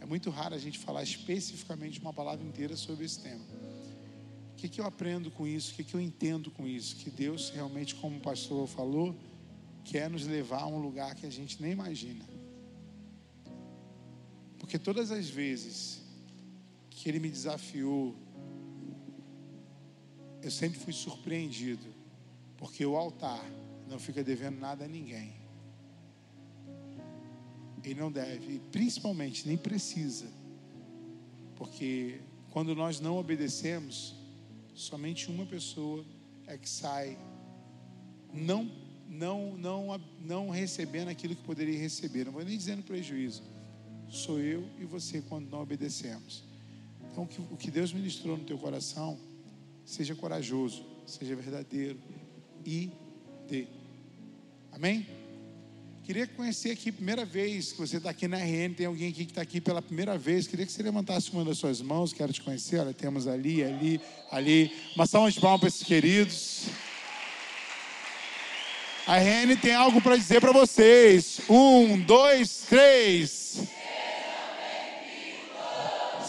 é muito raro a gente falar especificamente uma palavra inteira sobre esse tema. O que, que eu aprendo com isso? O que, que eu entendo com isso? Que Deus realmente, como o pastor falou, quer nos levar a um lugar que a gente nem imagina. Porque todas as vezes que Ele me desafiou, eu sempre fui surpreendido, porque o altar não fica devendo nada a ninguém. Ele não deve, e principalmente nem precisa, porque quando nós não obedecemos, somente uma pessoa é que sai não não não não recebendo aquilo que poderia receber. Não vou nem dizendo prejuízo. Sou eu e você quando não obedecemos. Então o que Deus ministrou no teu coração, seja corajoso, seja verdadeiro e dê. Amém? Queria conhecer aqui, primeira vez que você está aqui na RN, tem alguém aqui que está aqui pela primeira vez. Queria que você levantasse uma das suas mãos, quero te conhecer. Olha, temos ali, ali, ali. Uma salva de palmas para esses queridos. A RN tem algo para dizer para vocês. Um, dois, três.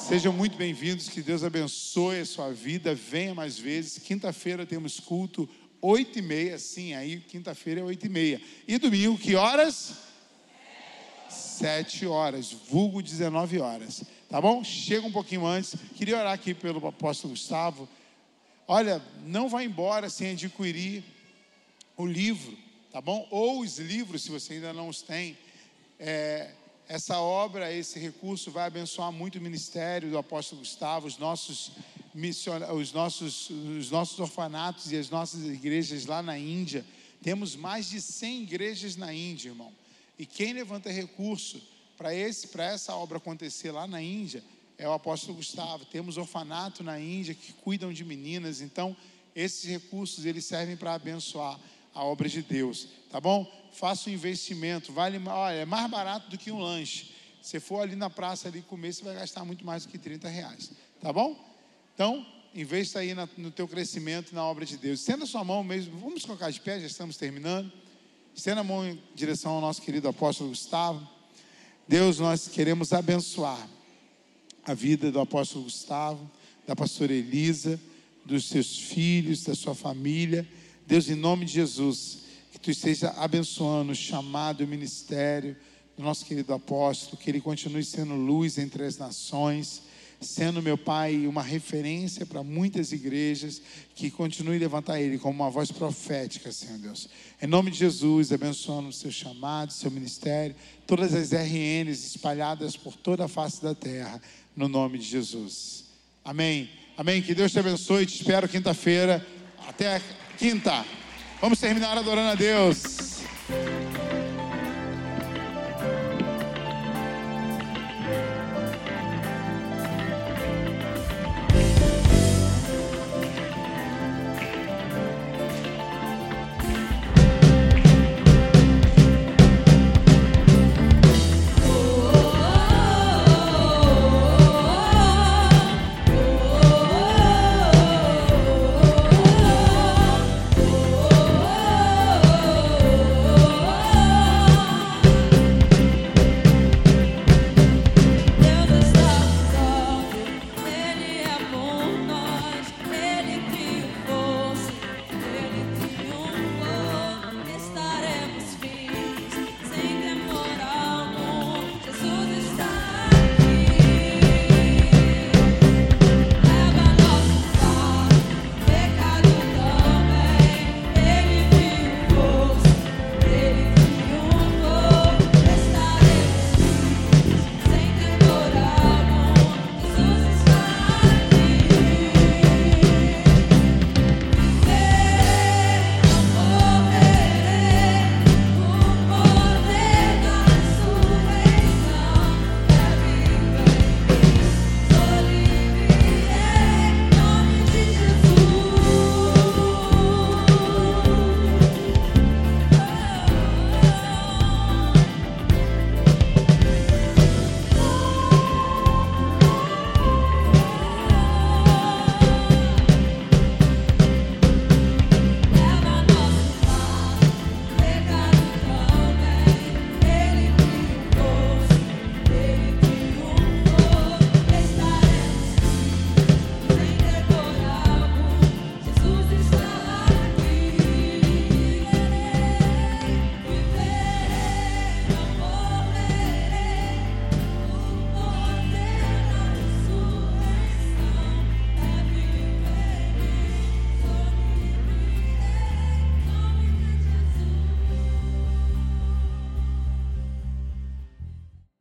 Sejam muito bem-vindos, que Deus abençoe a sua vida. Venha mais vezes. Quinta-feira temos culto oito e meia, sim, aí quinta-feira é oito e meia. E domingo, que horas? Sete horas, vulgo 19 horas. Tá bom? Chega um pouquinho antes. Queria orar aqui pelo apóstolo Gustavo. Olha, não vá embora sem adquirir o livro, tá bom? Ou os livros, se você ainda não os tem. É, essa obra, esse recurso vai abençoar muito o ministério do apóstolo Gustavo, os nossos os nossos, os nossos orfanatos e as nossas igrejas lá na Índia. Temos mais de 100 igrejas na Índia, irmão. E quem levanta recurso para essa obra acontecer lá na Índia é o apóstolo Gustavo. Temos orfanato na Índia que cuidam de meninas. Então, esses recursos eles servem para abençoar a obra de Deus, tá bom? Faça um investimento, vale, olha, é mais barato do que um lanche. Se for ali na praça ali comer, você vai gastar muito mais do que 30 reais, tá bom? Então, investa aí no teu crescimento na obra de Deus. Estenda sua mão mesmo, vamos colocar de pé, já estamos terminando. Estenda a mão em direção ao nosso querido apóstolo Gustavo. Deus, nós queremos abençoar a vida do apóstolo Gustavo, da pastora Elisa, dos seus filhos, da sua família. Deus, em nome de Jesus, que tu esteja abençoando o chamado o ministério do nosso querido apóstolo, que ele continue sendo luz entre as nações sendo, meu Pai, uma referência para muitas igrejas, que continue a levantar Ele como uma voz profética, Senhor Deus. Em nome de Jesus, abençoando o seu chamado, o seu ministério, todas as RNs espalhadas por toda a face da terra, no nome de Jesus. Amém. Amém. Que Deus te abençoe. Te espero quinta-feira. Até quinta. Vamos terminar adorando a Deus.